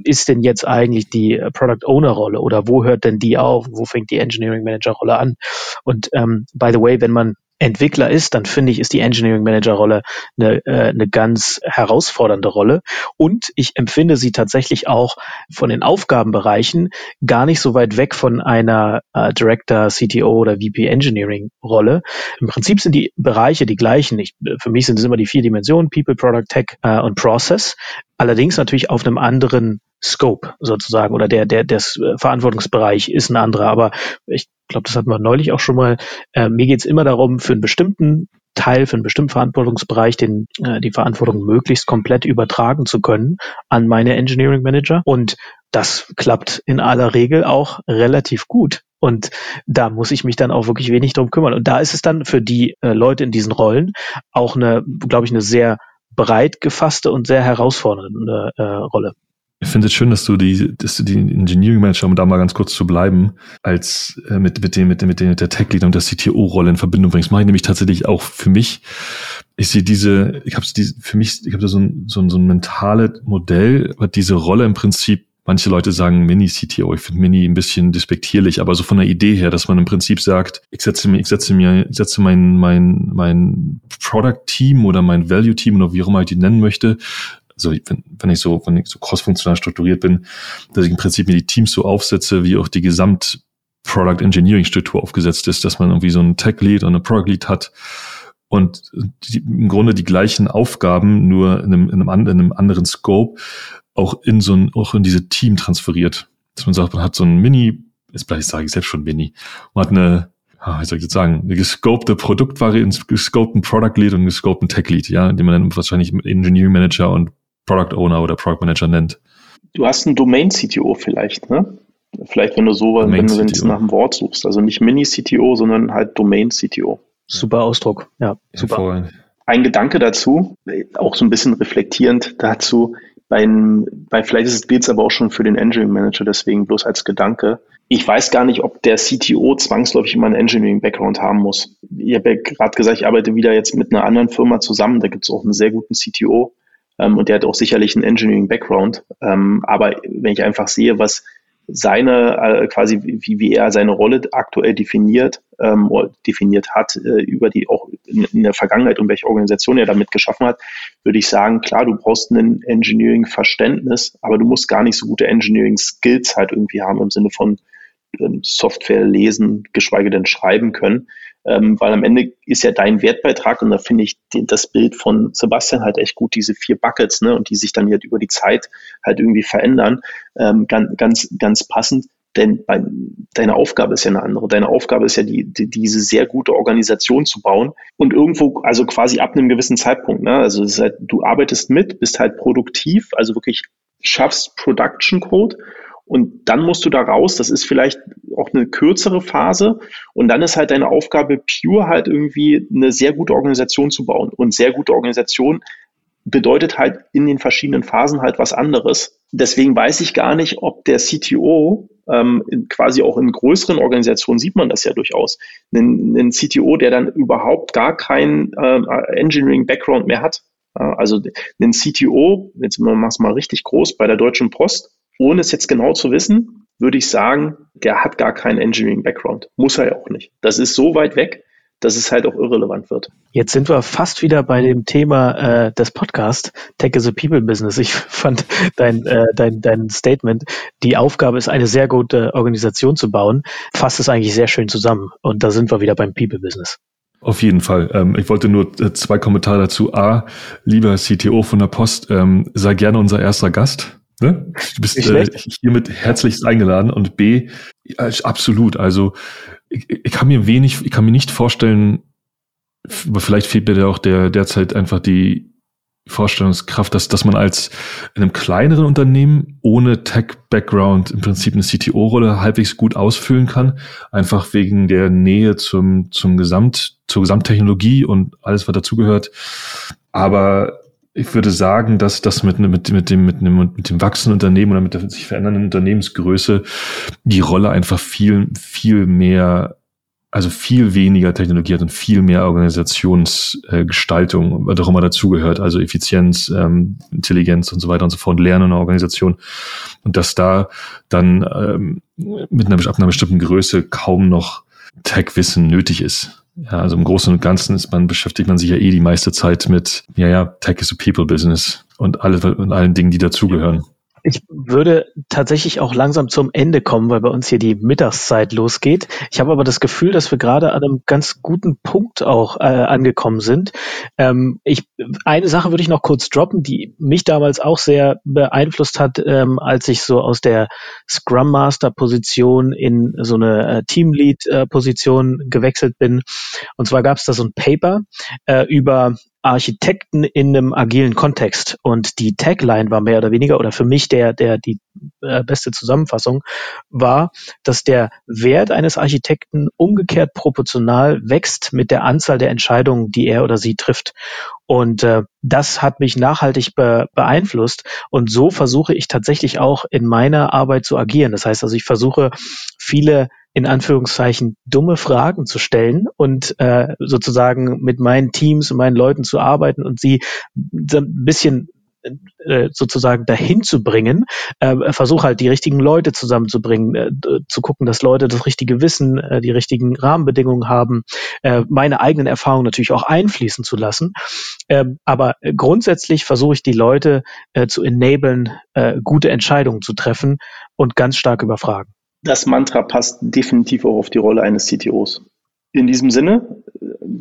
ist denn jetzt eigentlich die Product Owner Rolle oder wo hört denn die auf? Wo fängt die Engineering Manager Rolle an? Und ähm, by the way, wenn man Entwickler ist, dann finde ich, ist die Engineering Manager Rolle eine, äh, eine ganz herausfordernde Rolle. Und ich empfinde sie tatsächlich auch von den Aufgabenbereichen gar nicht so weit weg von einer äh, Director, CTO oder VP Engineering Rolle. Im Prinzip sind die Bereiche die gleichen. Ich, für mich sind es immer die vier Dimensionen, People, Product, Tech äh, und Process. Allerdings natürlich auf einem anderen Scope sozusagen oder der, der, der Verantwortungsbereich ist ein anderer. Aber ich glaube, das hatten wir neulich auch schon mal. Äh, mir geht es immer darum, für einen bestimmten Teil, für einen bestimmten Verantwortungsbereich den, äh, die Verantwortung möglichst komplett übertragen zu können an meine Engineering Manager. Und das klappt in aller Regel auch relativ gut. Und da muss ich mich dann auch wirklich wenig drum kümmern. Und da ist es dann für die äh, Leute in diesen Rollen auch eine, glaube ich, eine sehr breit gefasste und sehr herausfordernde äh, Rolle. Ich finde es schön, dass du die, dass du die Engineering Manager, um da mal ganz kurz zu bleiben, als äh, mit, mit dem, mit dem, mit dem der Tech Lead und der CTO-Rolle in Verbindung bringst. Mache ich nämlich tatsächlich auch für mich. Ich sehe diese, ich habe diese, für mich, ich habe da so ein, so ein, so ein mentales Modell, aber diese Rolle im Prinzip Manche Leute sagen Mini-CTO. Ich finde Mini ein bisschen despektierlich, aber so von der Idee her, dass man im Prinzip sagt, ich setze mir, ich setze mir, ich setze mein, mein, mein Product-Team oder mein Value-Team oder wie auch immer ich die nennen möchte, also wenn, wenn ich so, wenn ich so cross-funktional strukturiert bin, dass ich im Prinzip mir die Teams so aufsetze, wie auch die Gesamt Product Engineering Struktur aufgesetzt ist, dass man irgendwie so einen Tech Lead und eine Product Lead hat und die, im Grunde die gleichen Aufgaben nur in einem, in einem, in einem anderen Scope auch in so ein, auch in diese Team transferiert. Dass man sagt, man hat so ein Mini, jetzt vielleicht sage ich selbst schon Mini, man hat eine, wie soll ich jetzt sagen, eine gescopte Produktvariante, gescopten Product Lead und gescopten Tech Lead, ja, den man dann wahrscheinlich Engineering Manager und Product Owner oder Product Manager nennt. Du hast einen Domain-CTO vielleicht, ne? Vielleicht, wenn du so, wenn du jetzt nach einem Wort suchst. Also nicht Mini-CTO, sondern halt Domain-CTO. Super Ausdruck, ja. Super. Ein Gedanke dazu, auch so ein bisschen reflektierend dazu, bei, bei vielleicht geht es aber auch schon für den Engineering Manager, deswegen bloß als Gedanke. Ich weiß gar nicht, ob der CTO zwangsläufig immer einen Engineering-Background haben muss. Ich habe ja gerade gesagt, ich arbeite wieder jetzt mit einer anderen Firma zusammen, da gibt es auch einen sehr guten CTO, ähm, und der hat auch sicherlich einen Engineering-Background. Ähm, aber wenn ich einfach sehe, was seine, äh, quasi wie, wie er seine Rolle aktuell definiert, ähm, definiert hat, äh, über die auch in, der Vergangenheit und welche Organisation er damit geschaffen hat, würde ich sagen, klar, du brauchst ein Engineering-Verständnis, aber du musst gar nicht so gute Engineering-Skills halt irgendwie haben im Sinne von ähm, Software lesen, geschweige denn schreiben können ähm, weil am Ende ist ja dein Wertbeitrag und da finde ich den, das Bild von Sebastian halt echt gut, diese vier Buckets, ne, und die sich dann halt über die Zeit halt irgendwie verändern, ähm, ganz, ganz, ganz passend. Denn bei, deine Aufgabe ist ja eine andere. Deine Aufgabe ist ja, die, die, diese sehr gute Organisation zu bauen und irgendwo, also quasi ab einem gewissen Zeitpunkt. Ne? Also halt, du arbeitest mit, bist halt produktiv, also wirklich schaffst Production Code und dann musst du da raus, das ist vielleicht auch eine kürzere Phase. Und dann ist halt deine Aufgabe pure halt irgendwie eine sehr gute Organisation zu bauen. Und sehr gute Organisation bedeutet halt in den verschiedenen Phasen halt was anderes. Deswegen weiß ich gar nicht, ob der CTO ähm, quasi auch in größeren Organisationen sieht man das ja durchaus. Ein, ein CTO, der dann überhaupt gar keinen äh, Engineering-Background mehr hat. Äh, also ein CTO, jetzt machen wir es mal richtig groß, bei der Deutschen Post, ohne es jetzt genau zu wissen, würde ich sagen, der hat gar keinen Engineering-Background. Muss er ja auch nicht. Das ist so weit weg, dass es halt auch irrelevant wird. Jetzt sind wir fast wieder bei dem Thema äh, des Podcasts, Tech is a People Business. Ich fand dein, äh, dein, dein Statement, die Aufgabe ist, eine sehr gute Organisation zu bauen, fasst es eigentlich sehr schön zusammen. Und da sind wir wieder beim People Business. Auf jeden Fall. Ähm, ich wollte nur äh, zwei Kommentare dazu. A, lieber CTO von der Post, ähm, sei gerne unser erster Gast. Ne? Du bist äh, hiermit herzlichst eingeladen. Und B, absolut. Also ich, ich kann mir wenig, ich kann mir nicht vorstellen, aber vielleicht fehlt mir da auch der derzeit einfach die Vorstellungskraft, dass, dass man als in einem kleineren Unternehmen ohne Tech-Background im Prinzip eine CTO-Rolle halbwegs gut ausfüllen kann, einfach wegen der Nähe zum, zum Gesamt, zur Gesamttechnologie und alles, was dazugehört. Aber ich würde sagen, dass das mit, mit, mit, dem, mit, dem, mit dem wachsenden Unternehmen oder mit der sich verändernden Unternehmensgröße die Rolle einfach viel, viel mehr also viel weniger Technologie hat und viel mehr Organisationsgestaltung, was auch immer dazugehört, also Effizienz, ähm, Intelligenz und so weiter und so fort, Lernen in der Organisation. Und dass da dann ähm, mit einer, ab einer bestimmten Größe kaum noch Tech-Wissen nötig ist. Ja, also im Großen und Ganzen ist man, beschäftigt man sich ja eh die meiste Zeit mit, ja, ja, Tech is a People Business und alle, und allen Dingen, die dazugehören. Ich würde tatsächlich auch langsam zum Ende kommen, weil bei uns hier die Mittagszeit losgeht. Ich habe aber das Gefühl, dass wir gerade an einem ganz guten Punkt auch äh, angekommen sind. Ähm, ich, eine Sache würde ich noch kurz droppen, die mich damals auch sehr beeinflusst hat, ähm, als ich so aus der Scrum Master Position in so eine äh, Teamlead äh, Position gewechselt bin. Und zwar gab es da so ein Paper äh, über Architekten in einem agilen Kontext. Und die Tagline war mehr oder weniger, oder für mich der, der, die äh, beste Zusammenfassung war, dass der Wert eines Architekten umgekehrt proportional wächst mit der Anzahl der Entscheidungen, die er oder sie trifft. Und äh, das hat mich nachhaltig be beeinflusst. Und so versuche ich tatsächlich auch in meiner Arbeit zu agieren. Das heißt also, ich versuche viele in Anführungszeichen dumme Fragen zu stellen und äh, sozusagen mit meinen Teams und meinen Leuten zu arbeiten und sie ein bisschen äh, sozusagen dahin zu bringen, äh, versuche halt die richtigen Leute zusammenzubringen, äh, zu gucken, dass Leute das richtige Wissen, äh, die richtigen Rahmenbedingungen haben, äh, meine eigenen Erfahrungen natürlich auch einfließen zu lassen. Ähm, aber grundsätzlich versuche ich die Leute äh, zu enablen, äh, gute Entscheidungen zu treffen und ganz stark überfragen das Mantra passt definitiv auch auf die Rolle eines CTOs. In diesem Sinne,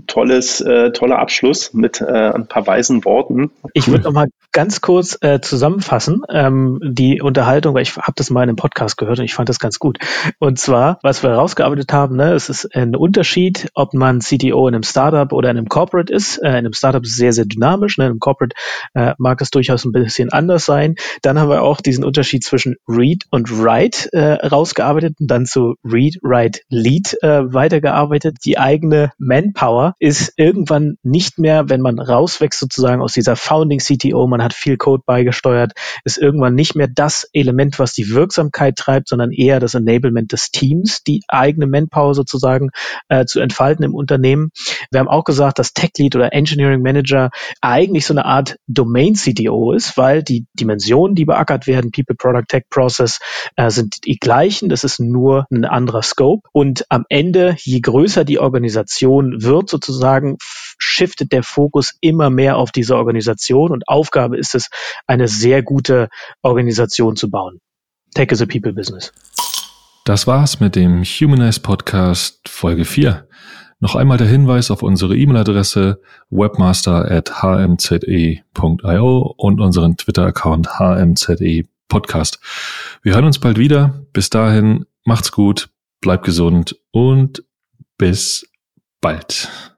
tolles, äh, toller Abschluss mit äh, ein paar weisen Worten. Ich würde noch mal ganz kurz äh, zusammenfassen ähm, die Unterhaltung, weil ich habe das mal in einem Podcast gehört und ich fand das ganz gut. Und zwar, was wir herausgearbeitet haben, ne, es ist ein Unterschied, ob man CTO in einem Startup oder in einem Corporate ist. Äh, in einem Startup ist es sehr, sehr dynamisch. Ne, in einem Corporate äh, mag es durchaus ein bisschen anders sein. Dann haben wir auch diesen Unterschied zwischen Read und Write äh, rausgearbeitet und dann zu Read, Write, Lead äh, weitergearbeitet. Die eigene Manpower ist irgendwann nicht mehr, wenn man rauswächst sozusagen aus dieser Founding CTO, man hat viel Code beigesteuert, ist irgendwann nicht mehr das Element, was die Wirksamkeit treibt, sondern eher das Enablement des Teams, die eigene Manpower sozusagen äh, zu entfalten im Unternehmen. Wir haben auch gesagt, dass Tech Lead oder Engineering Manager eigentlich so eine Art Domain CTO ist, weil die Dimensionen, die beackert werden, People, Product, Tech, Process, äh, sind die gleichen. Das ist nur ein anderer Scope. Und am Ende, je größer die Organisation wird, sozusagen, shiftet der Fokus immer mehr auf diese Organisation und Aufgabe ist es, eine sehr gute Organisation zu bauen. Tech is a People Business. Das war's mit dem Humanize Podcast Folge 4. Noch einmal der Hinweis auf unsere E-Mail-Adresse webmaster at hmze.io und unseren Twitter-Account hmze Podcast. Wir hören uns bald wieder. Bis dahin, macht's gut, bleibt gesund und bis bald.